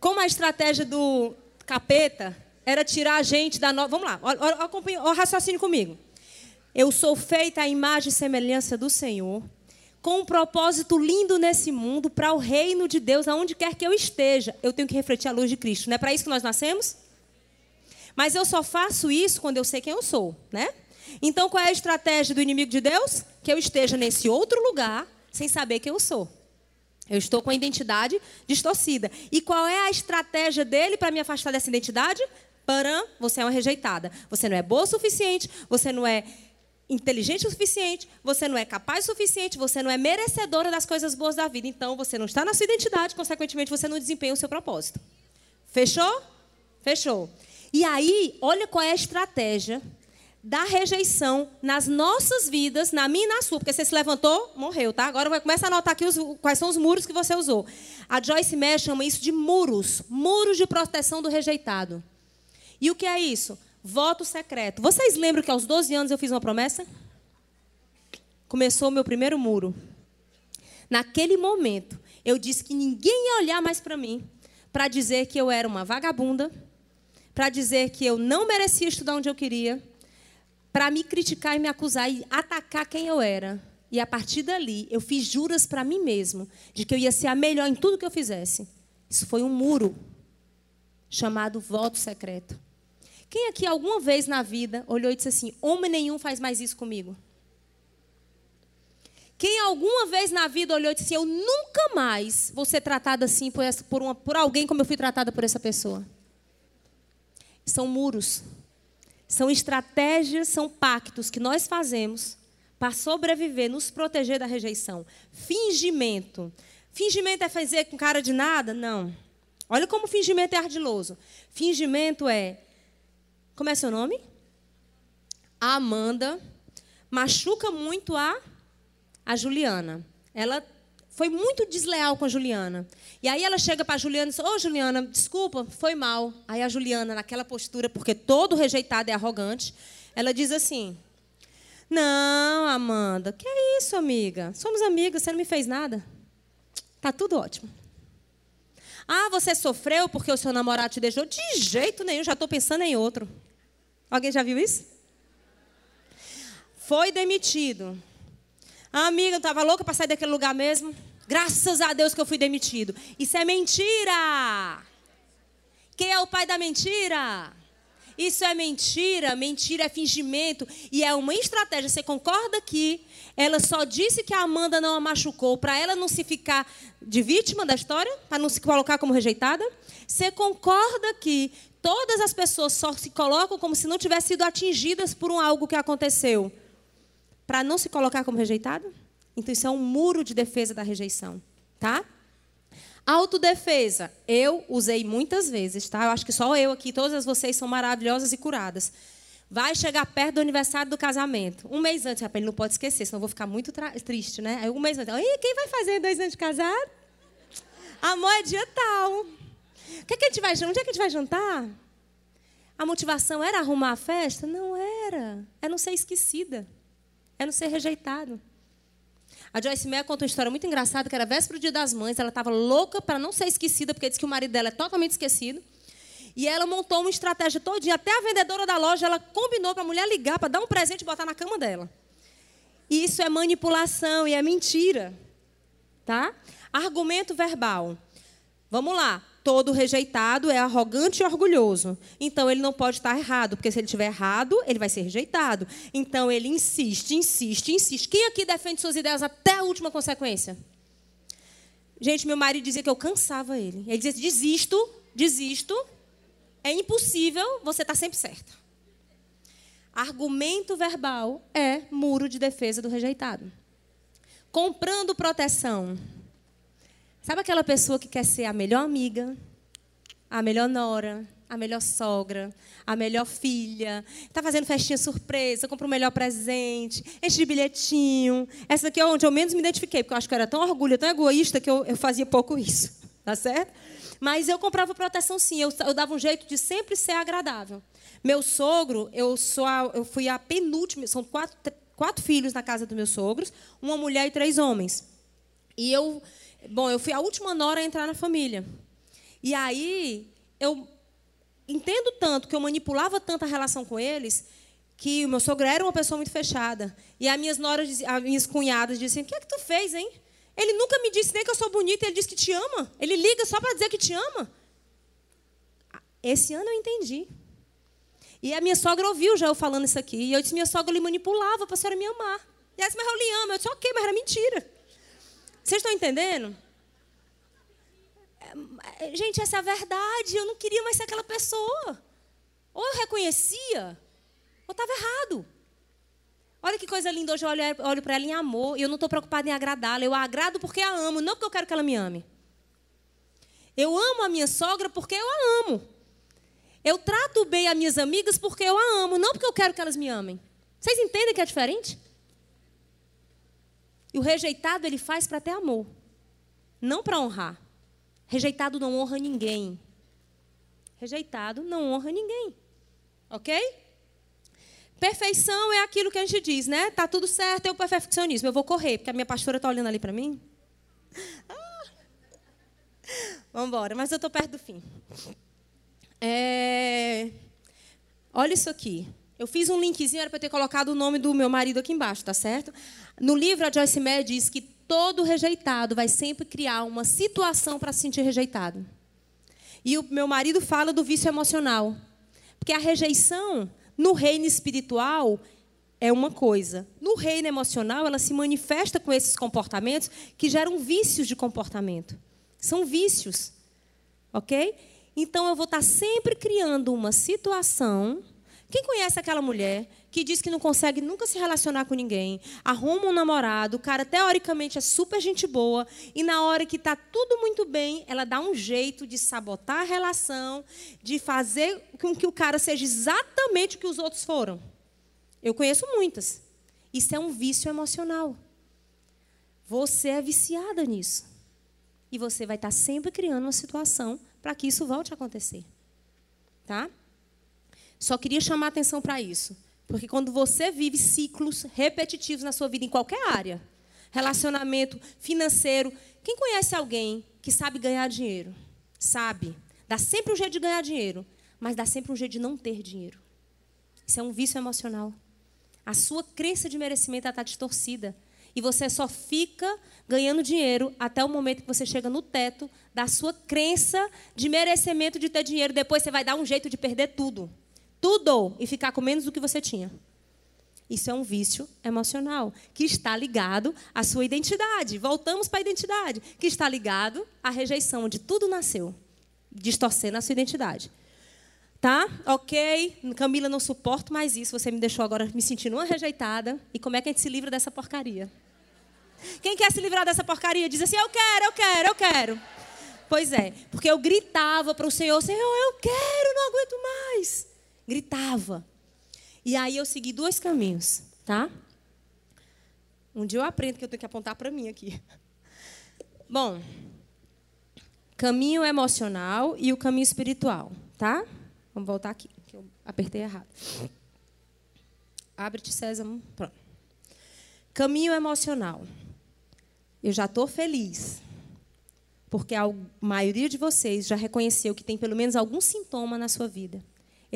como a estratégia do capeta era tirar a gente da nova. Vamos lá, acompanha, raciocínio comigo. Eu sou feita à imagem e semelhança do Senhor, com um propósito lindo nesse mundo, para o reino de Deus, aonde quer que eu esteja. Eu tenho que refletir a luz de Cristo. Não é para isso que nós nascemos? Mas eu só faço isso quando eu sei quem eu sou, né? Então, qual é a estratégia do inimigo de Deus? Que eu esteja nesse outro lugar sem saber quem eu sou. Eu estou com a identidade distorcida. E qual é a estratégia dele para me afastar dessa identidade? Param, você é uma rejeitada. Você não é boa o suficiente, você não é inteligente o suficiente, você não é capaz o suficiente, você não é merecedora das coisas boas da vida. Então, você não está na sua identidade, consequentemente, você não desempenha o seu propósito. Fechou? Fechou. E aí, olha qual é a estratégia da rejeição nas nossas vidas, na minha e na sua, porque você se levantou, morreu, tá? Agora vai começar a anotar aqui os, quais são os muros que você usou. A Joyce Meyer chama isso de muros, muros de proteção do rejeitado. E o que é isso? Voto secreto. Vocês lembram que aos 12 anos eu fiz uma promessa? Começou o meu primeiro muro. Naquele momento, eu disse que ninguém ia olhar mais para mim, para dizer que eu era uma vagabunda, para dizer que eu não merecia estudar onde eu queria, para me criticar e me acusar e atacar quem eu era. E a partir dali, eu fiz juras para mim mesmo de que eu ia ser a melhor em tudo que eu fizesse. Isso foi um muro chamado voto secreto. Quem aqui alguma vez na vida olhou e disse assim: homem nenhum faz mais isso comigo? Quem alguma vez na vida olhou e disse assim: eu nunca mais vou ser tratada assim por, essa, por, uma, por alguém como eu fui tratada por essa pessoa? São muros são estratégias, são pactos que nós fazemos para sobreviver, nos proteger da rejeição. Fingimento. Fingimento é fazer com cara de nada? Não. Olha como fingimento é ardiloso. Fingimento é. Como é seu nome? A Amanda machuca muito a, a Juliana. Ela foi muito desleal com a Juliana. E aí ela chega para a Juliana e diz: Ô oh, Juliana, desculpa, foi mal. Aí a Juliana, naquela postura, porque todo rejeitado é arrogante, ela diz assim: Não, Amanda, que é isso, amiga? Somos amigas, você não me fez nada. Tá tudo ótimo. Ah, você sofreu porque o seu namorado te deixou? De jeito nenhum, já estou pensando em outro. Alguém já viu isso? Foi demitido. A amiga estava louca para sair daquele lugar mesmo. Graças a Deus que eu fui demitido. Isso é mentira. Quem é o pai da mentira? Isso é mentira, mentira é fingimento e é uma estratégia. Você concorda que ela só disse que a Amanda não a machucou para ela não se ficar de vítima da história, para não se colocar como rejeitada? Você concorda que todas as pessoas só se colocam como se não tivessem sido atingidas por um algo que aconteceu, para não se colocar como rejeitado? Então isso é um muro de defesa da rejeição, tá? Autodefesa, eu usei muitas vezes, tá? Eu acho que só eu aqui, todas vocês são maravilhosas e curadas. Vai chegar perto do aniversário do casamento. Um mês antes, rapaz, ele não pode esquecer, senão eu vou ficar muito triste, né? Aí um mês antes, quem vai fazer dois anos de casado? Amor, é dia tal. O que, é que a gente vai, onde é que a gente vai jantar? A motivação era arrumar a festa? Não era. É não ser esquecida. É não ser rejeitado. A Joyce Meyer conta uma história muito engraçada, que era véspera do dia das mães, ela estava louca para não ser esquecida, porque disse que o marido dela é totalmente esquecido. E ela montou uma estratégia todinha, até a vendedora da loja, ela combinou para a mulher ligar, para dar um presente e botar na cama dela. E isso é manipulação e é mentira. Tá? Argumento verbal. Vamos lá todo rejeitado é arrogante e orgulhoso. Então ele não pode estar errado, porque se ele estiver errado, ele vai ser rejeitado. Então ele insiste, insiste, insiste. Quem aqui defende suas ideias até a última consequência? Gente, meu marido dizia que eu cansava ele. Ele dizia: desisto, desisto. É impossível, você está sempre certa. Argumento verbal é muro de defesa do rejeitado. Comprando proteção. Sabe aquela pessoa que quer ser a melhor amiga, a melhor nora, a melhor sogra, a melhor filha, está fazendo festinha surpresa, compra o melhor presente, enche de bilhetinho. Essa aqui é onde eu menos me identifiquei, porque eu acho que eu era tão orgulho, tão egoísta, que eu, eu fazia pouco isso. Tá certo? Mas eu comprava proteção sim, eu, eu dava um jeito de sempre ser agradável. Meu sogro, eu, sou a, eu fui a penúltima, são quatro, quatro filhos na casa dos meus sogros, uma mulher e três homens. E eu Bom, eu fui a última nora a entrar na família. E aí, eu entendo tanto, que eu manipulava tanto a relação com eles, que o meu sogro era uma pessoa muito fechada. E as minhas noras, as minhas cunhadas diziam: O que é que tu fez, hein? Ele nunca me disse nem que eu sou bonita, ele disse que te ama. Ele liga só para dizer que te ama. Esse ano eu entendi. E a minha sogra ouviu já eu falando isso aqui. E eu disse: Minha sogra lhe manipulava para a senhora me amar. E ela disse: Mas eu lhe amo. Eu disse: Ok, mas era mentira. Vocês estão entendendo? É, gente, essa é a verdade. Eu não queria mais ser aquela pessoa. Ou eu reconhecia, ou estava errado. Olha que coisa linda. Hoje eu olho, olho para ela em amor. E eu não estou preocupada em agradá-la. Eu a agrado porque a amo, não porque eu quero que ela me ame. Eu amo a minha sogra porque eu a amo. Eu trato bem as minhas amigas porque eu a amo, não porque eu quero que elas me amem. Vocês entendem que é diferente? E o rejeitado ele faz para ter amor, não para honrar. Rejeitado não honra ninguém. Rejeitado não honra ninguém. Ok? Perfeição é aquilo que a gente diz, né? Tá tudo certo, é o perfeccionismo. Eu vou correr, porque a minha pastora está olhando ali para mim. Ah. Vamos embora, mas eu estou perto do fim. É... Olha isso aqui. Eu fiz um linkzinho, era para ter colocado o nome do meu marido aqui embaixo, tá certo? No livro, a Joyce Meyer diz que todo rejeitado vai sempre criar uma situação para se sentir rejeitado. E o meu marido fala do vício emocional. Porque a rejeição, no reino espiritual, é uma coisa. No reino emocional, ela se manifesta com esses comportamentos que geram vícios de comportamento. São vícios. Ok? Então, eu vou estar sempre criando uma situação quem conhece aquela mulher que diz que não consegue nunca se relacionar com ninguém, arruma um namorado, o cara teoricamente é super gente boa, e na hora que está tudo muito bem, ela dá um jeito de sabotar a relação, de fazer com que o cara seja exatamente o que os outros foram? Eu conheço muitas. Isso é um vício emocional. Você é viciada nisso. E você vai estar sempre criando uma situação para que isso volte a acontecer. Tá? Só queria chamar atenção para isso. Porque quando você vive ciclos repetitivos na sua vida, em qualquer área, relacionamento financeiro. Quem conhece alguém que sabe ganhar dinheiro? Sabe. Dá sempre um jeito de ganhar dinheiro, mas dá sempre um jeito de não ter dinheiro. Isso é um vício emocional. A sua crença de merecimento está distorcida. E você só fica ganhando dinheiro até o momento que você chega no teto da sua crença de merecimento de ter dinheiro. Depois você vai dar um jeito de perder tudo. Tudo. E ficar com menos do que você tinha. Isso é um vício emocional que está ligado à sua identidade. Voltamos para a identidade, que está ligado à rejeição, onde tudo nasceu, distorcendo a sua identidade. Tá? Ok, Camila, não suporto mais isso. Você me deixou agora me sentindo uma rejeitada. E como é que a gente se livra dessa porcaria? Quem quer se livrar dessa porcaria? Diz assim: Eu quero, eu quero, eu quero. Pois é, porque eu gritava para o Senhor: Senhor, eu quero, não aguento mais. Gritava. E aí eu segui dois caminhos, tá? Um dia eu aprendo que eu tenho que apontar para mim aqui. Bom, caminho emocional e o caminho espiritual, tá? Vamos voltar aqui, que eu apertei errado. Abre-te, Sésamo. Pronto. Caminho emocional. Eu já estou feliz, porque a maioria de vocês já reconheceu que tem pelo menos algum sintoma na sua vida.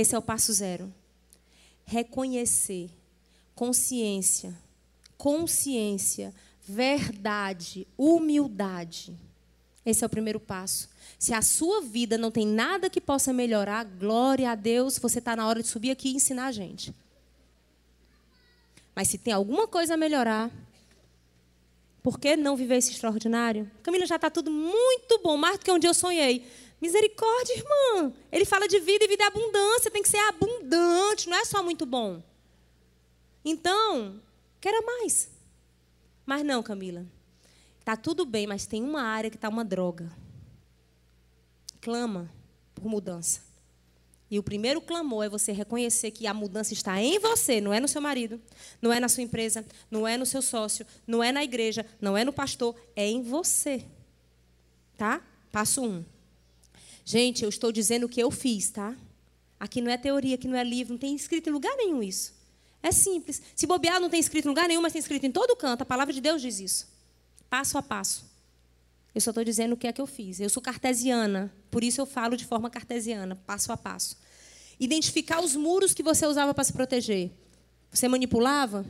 Esse é o passo zero reconhecer, consciência, consciência, verdade, humildade. Esse é o primeiro passo. Se a sua vida não tem nada que possa melhorar, glória a Deus, você está na hora de subir aqui e ensinar a gente. Mas se tem alguma coisa a melhorar, por que não viver esse extraordinário? Camila, já está tudo muito bom, mais do que dia eu sonhei. Misericórdia, irmã. Ele fala de vida e vida é abundância. Tem que ser abundante, não é só muito bom. Então, quero mais. Mas não, Camila. Tá tudo bem, mas tem uma área que está uma droga. Clama por mudança. E o primeiro clamor é você reconhecer que a mudança está em você, não é no seu marido, não é na sua empresa, não é no seu sócio, não é na igreja, não é no pastor, é em você. Tá? Passo um. Gente, eu estou dizendo o que eu fiz, tá? Aqui não é teoria, aqui não é livro, não tem escrito em lugar nenhum isso. É simples. Se bobear, não tem escrito em lugar nenhum, mas tem escrito em todo canto. A palavra de Deus diz isso. Passo a passo. Eu só estou dizendo o que é que eu fiz. Eu sou cartesiana, por isso eu falo de forma cartesiana, passo a passo. Identificar os muros que você usava para se proteger. Você manipulava?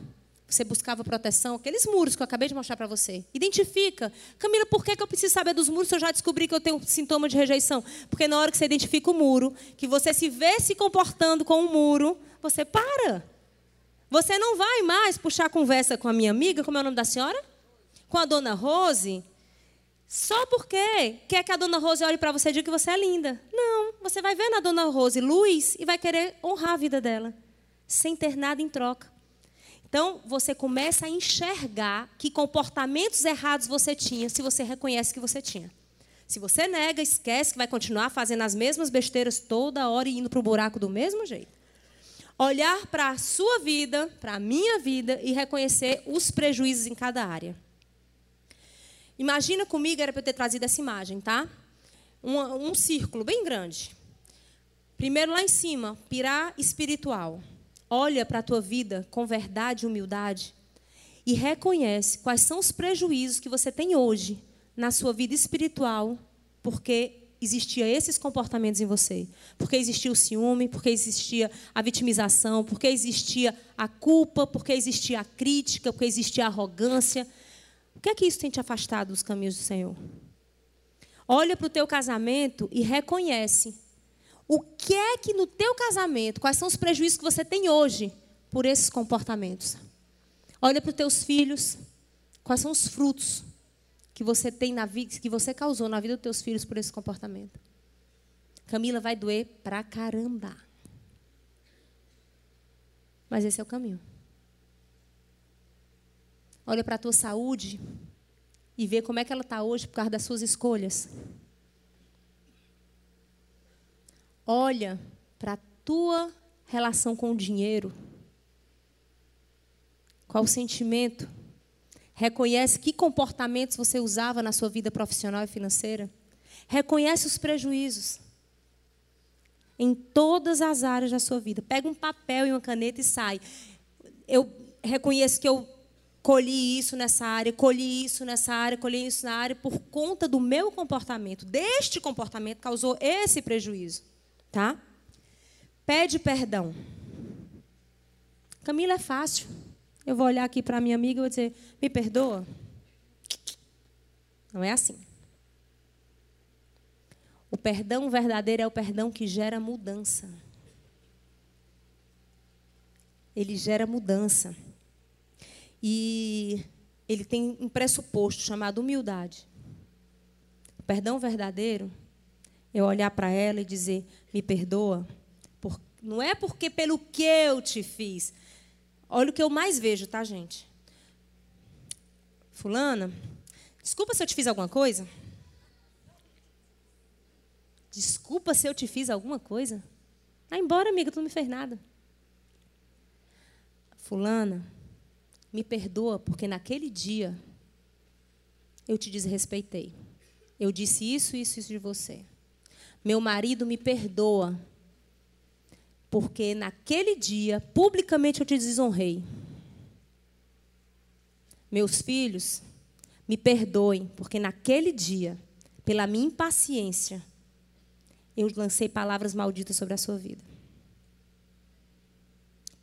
Você buscava proteção, aqueles muros que eu acabei de mostrar para você. Identifica. Camila, por que, que eu preciso saber dos muros se eu já descobri que eu tenho sintoma de rejeição? Porque na hora que você identifica o muro, que você se vê se comportando com o muro, você para. Você não vai mais puxar conversa com a minha amiga, como é o nome da senhora? Com a dona Rose, só porque quer que a dona Rose olhe para você e diga que você é linda. Não, você vai ver na dona Rose luz e vai querer honrar a vida dela, sem ter nada em troca. Então, você começa a enxergar que comportamentos errados você tinha, se você reconhece que você tinha. Se você nega, esquece que vai continuar fazendo as mesmas besteiras toda hora e indo para o buraco do mesmo jeito. Olhar para a sua vida, para a minha vida e reconhecer os prejuízos em cada área. Imagina comigo, era para eu ter trazido essa imagem, tá? Um, um círculo bem grande. Primeiro lá em cima, pirá espiritual olha para a tua vida com verdade e humildade e reconhece quais são os prejuízos que você tem hoje na sua vida espiritual, porque existia esses comportamentos em você, porque existia o ciúme, porque existia a vitimização, porque existia a culpa, porque existia a crítica, porque existia a arrogância. O que é que isso tem te afastado dos caminhos do Senhor? Olha para o teu casamento e reconhece o que é que no teu casamento, quais são os prejuízos que você tem hoje por esses comportamentos? Olha para os teus filhos, quais são os frutos que você tem na vida, que você causou na vida dos teus filhos por esse comportamento? Camila vai doer pra caramba. Mas esse é o caminho. Olha para a tua saúde e vê como é que ela está hoje por causa das suas escolhas. Olha para a tua relação com o dinheiro. Qual o sentimento? Reconhece que comportamentos você usava na sua vida profissional e financeira. Reconhece os prejuízos em todas as áreas da sua vida. Pega um papel e uma caneta e sai. Eu reconheço que eu colhi isso nessa área, colhi isso nessa área, colhi isso na área por conta do meu comportamento. Deste comportamento causou esse prejuízo, tá? Pede perdão. Camila é fácil. Eu vou olhar aqui para minha amiga e vou dizer: "Me perdoa?" Não é assim. O perdão verdadeiro é o perdão que gera mudança. Ele gera mudança. E ele tem um pressuposto chamado humildade. O perdão verdadeiro é olhar para ela e dizer: me perdoa. Por... Não é porque pelo que eu te fiz. Olha o que eu mais vejo, tá, gente? Fulana, desculpa se eu te fiz alguma coisa. Desculpa se eu te fiz alguma coisa. Vai embora, amiga, tu não me fez nada. Fulana, me perdoa porque naquele dia eu te desrespeitei. Eu disse isso, isso, isso de você. Meu marido me perdoa porque naquele dia publicamente eu te desonrei. Meus filhos, me perdoem porque naquele dia, pela minha impaciência, eu lancei palavras malditas sobre a sua vida.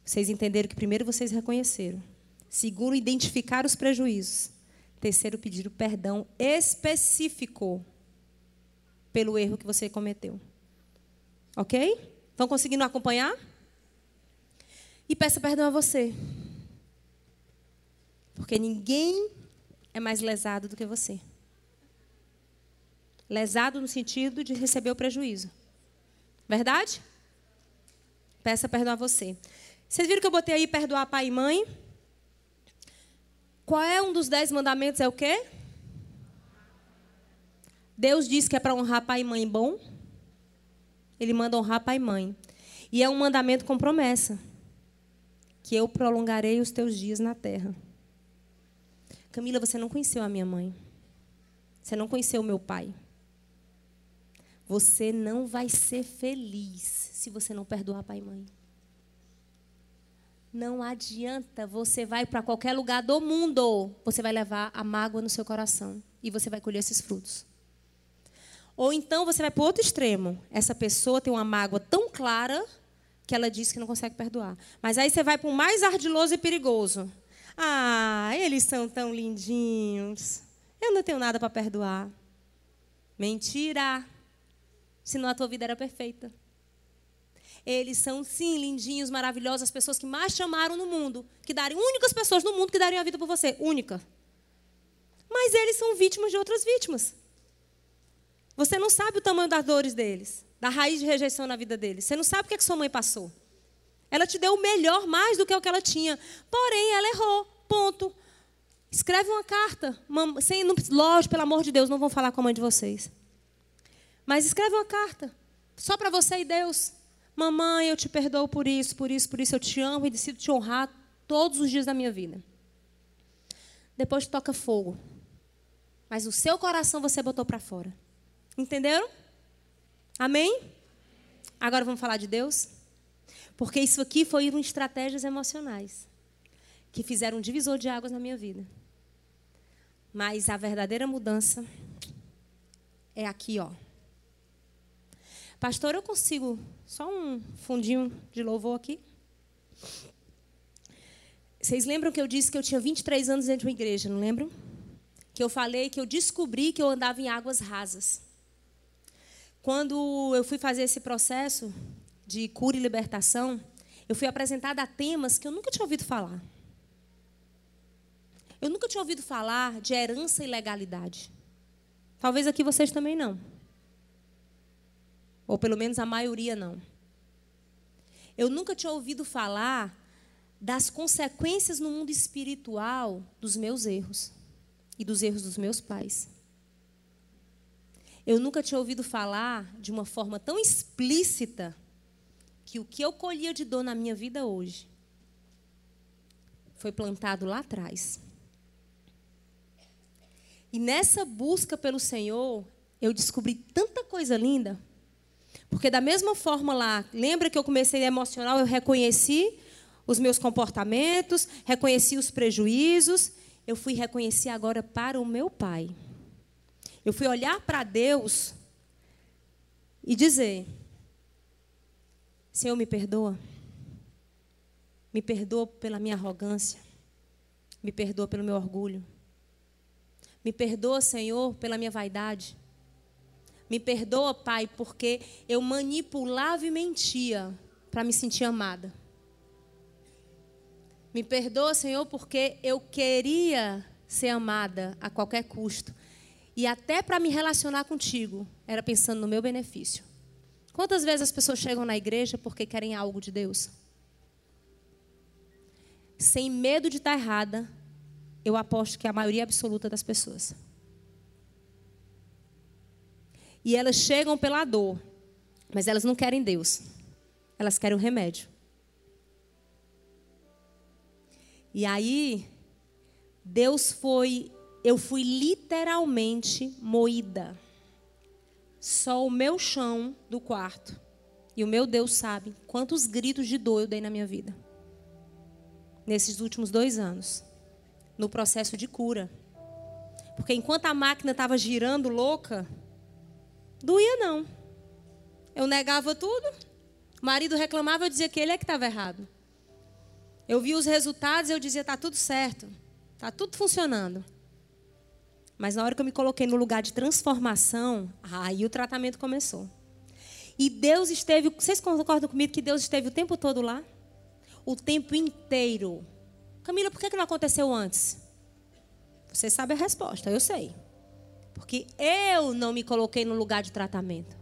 Vocês entenderam que primeiro vocês reconheceram. Segundo, identificar os prejuízos. Terceiro, pedir o perdão específico pelo erro que você cometeu. Ok? Estão conseguindo acompanhar? E peça perdão a você. Porque ninguém é mais lesado do que você. Lesado no sentido de receber o prejuízo. Verdade? Peça perdão a você. Vocês viram que eu botei aí perdoar pai e mãe? Qual é um dos dez mandamentos? É o quê? Deus diz que é para honrar pai e mãe bom. Ele manda honrar pai e mãe. E é um mandamento com promessa. Que eu prolongarei os teus dias na terra. Camila, você não conheceu a minha mãe. Você não conheceu o meu pai. Você não vai ser feliz se você não perdoar pai e mãe. Não adianta, você vai para qualquer lugar do mundo, você vai levar a mágoa no seu coração e você vai colher esses frutos. Ou então você vai para o outro extremo. Essa pessoa tem uma mágoa tão clara que ela diz que não consegue perdoar. Mas aí você vai para o mais ardiloso e perigoso. Ah, eles são tão lindinhos. Eu não tenho nada para perdoar. Mentira senão a tua vida era perfeita. Eles são, sim, lindinhos, maravilhosos, as pessoas que mais te amaram no mundo, que dariam, únicas pessoas no mundo que dariam a vida por você, única. Mas eles são vítimas de outras vítimas. Você não sabe o tamanho das dores deles, da raiz de rejeição na vida deles. Você não sabe o que, é que sua mãe passou. Ela te deu o melhor, mais do que o que ela tinha. Porém, ela errou. Ponto. Escreve uma carta. Sem, lógico, pelo amor de Deus, não vão falar com a mãe de vocês. Mas escreve uma carta, só para você e Deus. Mamãe, eu te perdoo por isso, por isso, por isso. Eu te amo e decido te honrar todos os dias da minha vida. Depois toca fogo. Mas o seu coração você botou para fora. Entenderam? Amém? Agora vamos falar de Deus? Porque isso aqui foi um estratégias emocionais que fizeram um divisor de águas na minha vida. Mas a verdadeira mudança é aqui, ó. Pastor, eu consigo só um fundinho de louvor aqui? Vocês lembram que eu disse que eu tinha 23 anos dentro de uma igreja, não lembram? Que eu falei que eu descobri que eu andava em águas rasas. Quando eu fui fazer esse processo de cura e libertação, eu fui apresentada a temas que eu nunca tinha ouvido falar. Eu nunca tinha ouvido falar de herança e legalidade. Talvez aqui vocês também não. Ou pelo menos a maioria não. Eu nunca tinha ouvido falar das consequências no mundo espiritual dos meus erros e dos erros dos meus pais. Eu nunca tinha ouvido falar de uma forma tão explícita que o que eu colhia de dor na minha vida hoje foi plantado lá atrás. E nessa busca pelo Senhor, eu descobri tanta coisa linda porque da mesma forma lá, lembra que eu comecei emocional, eu reconheci os meus comportamentos, reconheci os prejuízos, eu fui reconhecer agora para o meu pai. Eu fui olhar para Deus e dizer: Senhor, me perdoa. Me perdoa pela minha arrogância. Me perdoa pelo meu orgulho. Me perdoa, Senhor, pela minha vaidade. Me perdoa, Pai, porque eu manipulava e mentia para me sentir amada. Me perdoa, Senhor, porque eu queria ser amada a qualquer custo. E até para me relacionar contigo, era pensando no meu benefício. Quantas vezes as pessoas chegam na igreja porque querem algo de Deus? Sem medo de estar errada, eu aposto que a maioria absoluta das pessoas. E elas chegam pela dor, mas elas não querem Deus. Elas querem o remédio. E aí, Deus foi, eu fui literalmente moída. Só o meu chão do quarto. E o meu Deus sabe quantos gritos de dor eu dei na minha vida. Nesses últimos dois anos. No processo de cura. Porque enquanto a máquina estava girando louca, doía não. Eu negava tudo. O marido reclamava, eu dizia que ele é que estava errado. Eu vi os resultados e eu dizia, está tudo certo. Está tudo funcionando. Mas na hora que eu me coloquei no lugar de transformação, aí o tratamento começou. E Deus esteve, vocês concordam comigo que Deus esteve o tempo todo lá? O tempo inteiro. Camila, por que não aconteceu antes? Você sabe a resposta, eu sei. Porque eu não me coloquei no lugar de tratamento.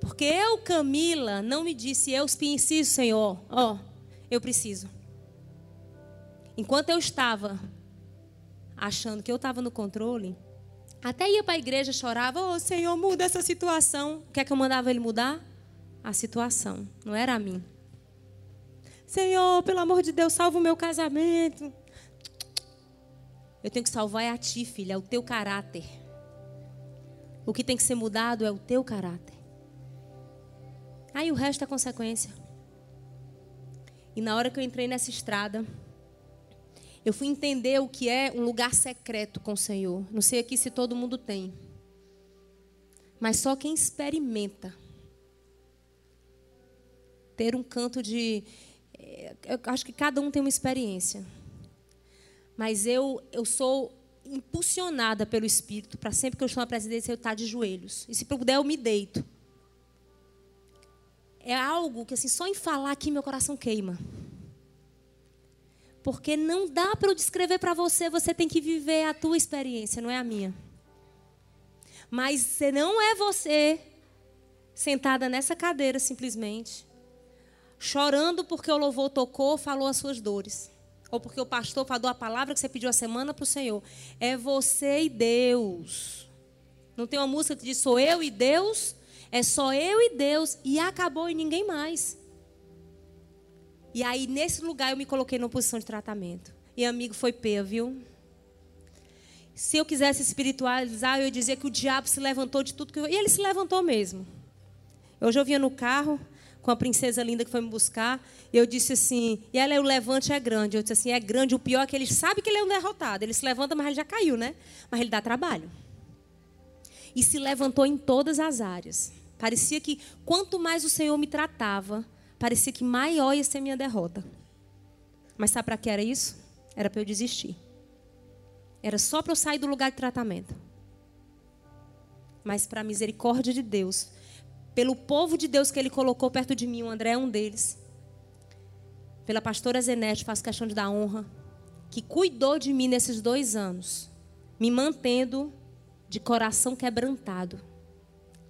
Porque eu, Camila, não me disse, eu preciso, Senhor. Ó, oh, eu preciso. Enquanto eu estava achando que eu estava no controle, até ia para a igreja, chorava, ô oh, Senhor, muda essa situação. O que é que eu mandava ele mudar? A situação, não era a mim. Senhor, pelo amor de Deus, salva o meu casamento. Eu tenho que salvar é a ti, filha, é o teu caráter. O que tem que ser mudado é o teu caráter. Aí o resto é consequência. E na hora que eu entrei nessa estrada, eu fui entender o que é um lugar secreto com o Senhor. Não sei aqui se todo mundo tem. Mas só quem experimenta ter um canto de. Eh, eu acho que cada um tem uma experiência. Mas eu, eu sou impulsionada pelo Espírito para sempre que eu estou na presidência eu estar de joelhos. E se puder, eu me deito é algo que assim só em falar aqui meu coração queima. Porque não dá para eu descrever para você, você tem que viver a tua experiência, não é a minha. Mas você não é você sentada nessa cadeira simplesmente, chorando porque o louvor tocou, falou as suas dores. Ou porque o pastor falou a palavra que você pediu a semana para o Senhor. É você e Deus. Não tem uma música que diz sou eu e Deus? É só eu e Deus e acabou e ninguém mais. E aí, nesse lugar, eu me coloquei numa posição de tratamento. E amigo, foi pé, viu? Se eu quisesse espiritualizar, eu ia dizer que o diabo se levantou de tudo que eu... E ele se levantou mesmo. Hoje eu vinha no carro com a princesa linda que foi me buscar. E eu disse assim, e ela, o levante é grande. Eu disse assim, é grande. O pior é que ele sabe que ele é um derrotado. Ele se levanta, mas ele já caiu, né? Mas ele dá trabalho. E se levantou em todas as áreas. Parecia que quanto mais o Senhor me tratava, parecia que maior ia ser minha derrota. Mas sabe para que era isso? Era para eu desistir. Era só para eu sair do lugar de tratamento. Mas para a misericórdia de Deus, pelo povo de Deus que Ele colocou perto de mim, o André é um deles. Pela pastora Zenete, faço questão de dar honra, que cuidou de mim nesses dois anos, me mantendo de coração quebrantado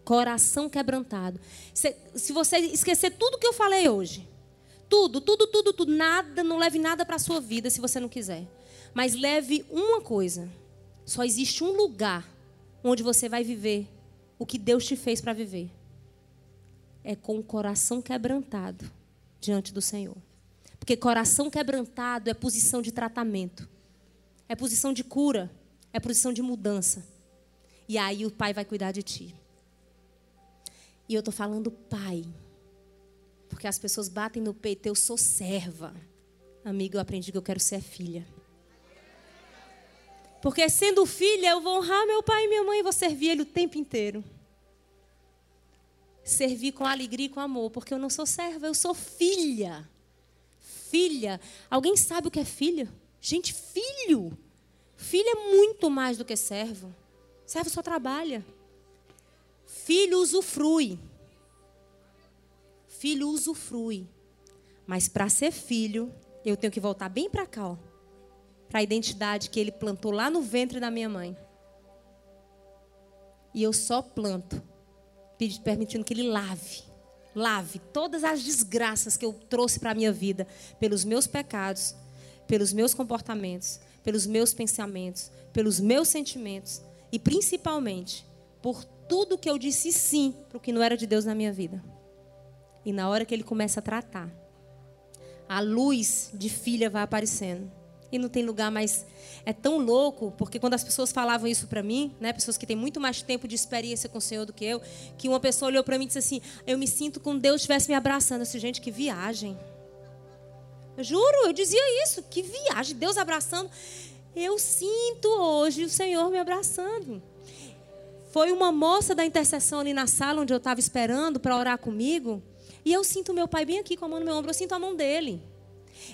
Coração quebrantado. Se, se você esquecer tudo que eu falei hoje, tudo, tudo, tudo, tudo, nada, não leve nada para a sua vida se você não quiser. Mas leve uma coisa: só existe um lugar onde você vai viver o que Deus te fez para viver. É com o coração quebrantado diante do Senhor. Porque coração quebrantado é posição de tratamento, é posição de cura, é posição de mudança. E aí o Pai vai cuidar de ti. E eu estou falando pai. Porque as pessoas batem no peito, eu sou serva. Amigo, eu aprendi que eu quero ser filha. Porque sendo filha, eu vou honrar meu pai e minha mãe e vou servir ele o tempo inteiro. Servir com alegria e com amor, porque eu não sou serva, eu sou filha. Filha. Alguém sabe o que é filho? Gente, filho. Filho é muito mais do que servo. Servo só trabalha. Filho usufrui. Filho usufrui. Mas para ser filho, eu tenho que voltar bem para cá, ó para a identidade que ele plantou lá no ventre da minha mãe. E eu só planto, permitindo que ele lave, lave todas as desgraças que eu trouxe para a minha vida, pelos meus pecados, pelos meus comportamentos, pelos meus pensamentos, pelos meus sentimentos e principalmente por tudo que eu disse sim para o que não era de Deus na minha vida. E na hora que ele começa a tratar, a luz de filha vai aparecendo e não tem lugar mais. É tão louco, porque quando as pessoas falavam isso para mim, né, pessoas que têm muito mais tempo de experiência com o Senhor do que eu, que uma pessoa olhou para mim e disse assim: Eu me sinto como Deus estivesse me abraçando. Eu disse, gente, que viagem. Eu juro, eu dizia isso, que viagem, Deus abraçando. Eu sinto hoje o Senhor me abraçando. Foi uma moça da intercessão ali na sala onde eu estava esperando para orar comigo. E eu sinto meu pai bem aqui com a mão no meu ombro, eu sinto a mão dele.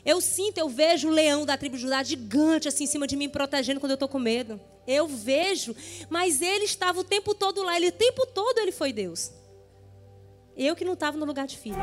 Eu sinto, eu vejo o leão da tribo de Judá gigante assim em cima de mim, protegendo quando eu estou com medo. Eu vejo, mas ele estava o tempo todo lá, ele o tempo todo ele foi Deus. Eu que não estava no lugar de filho.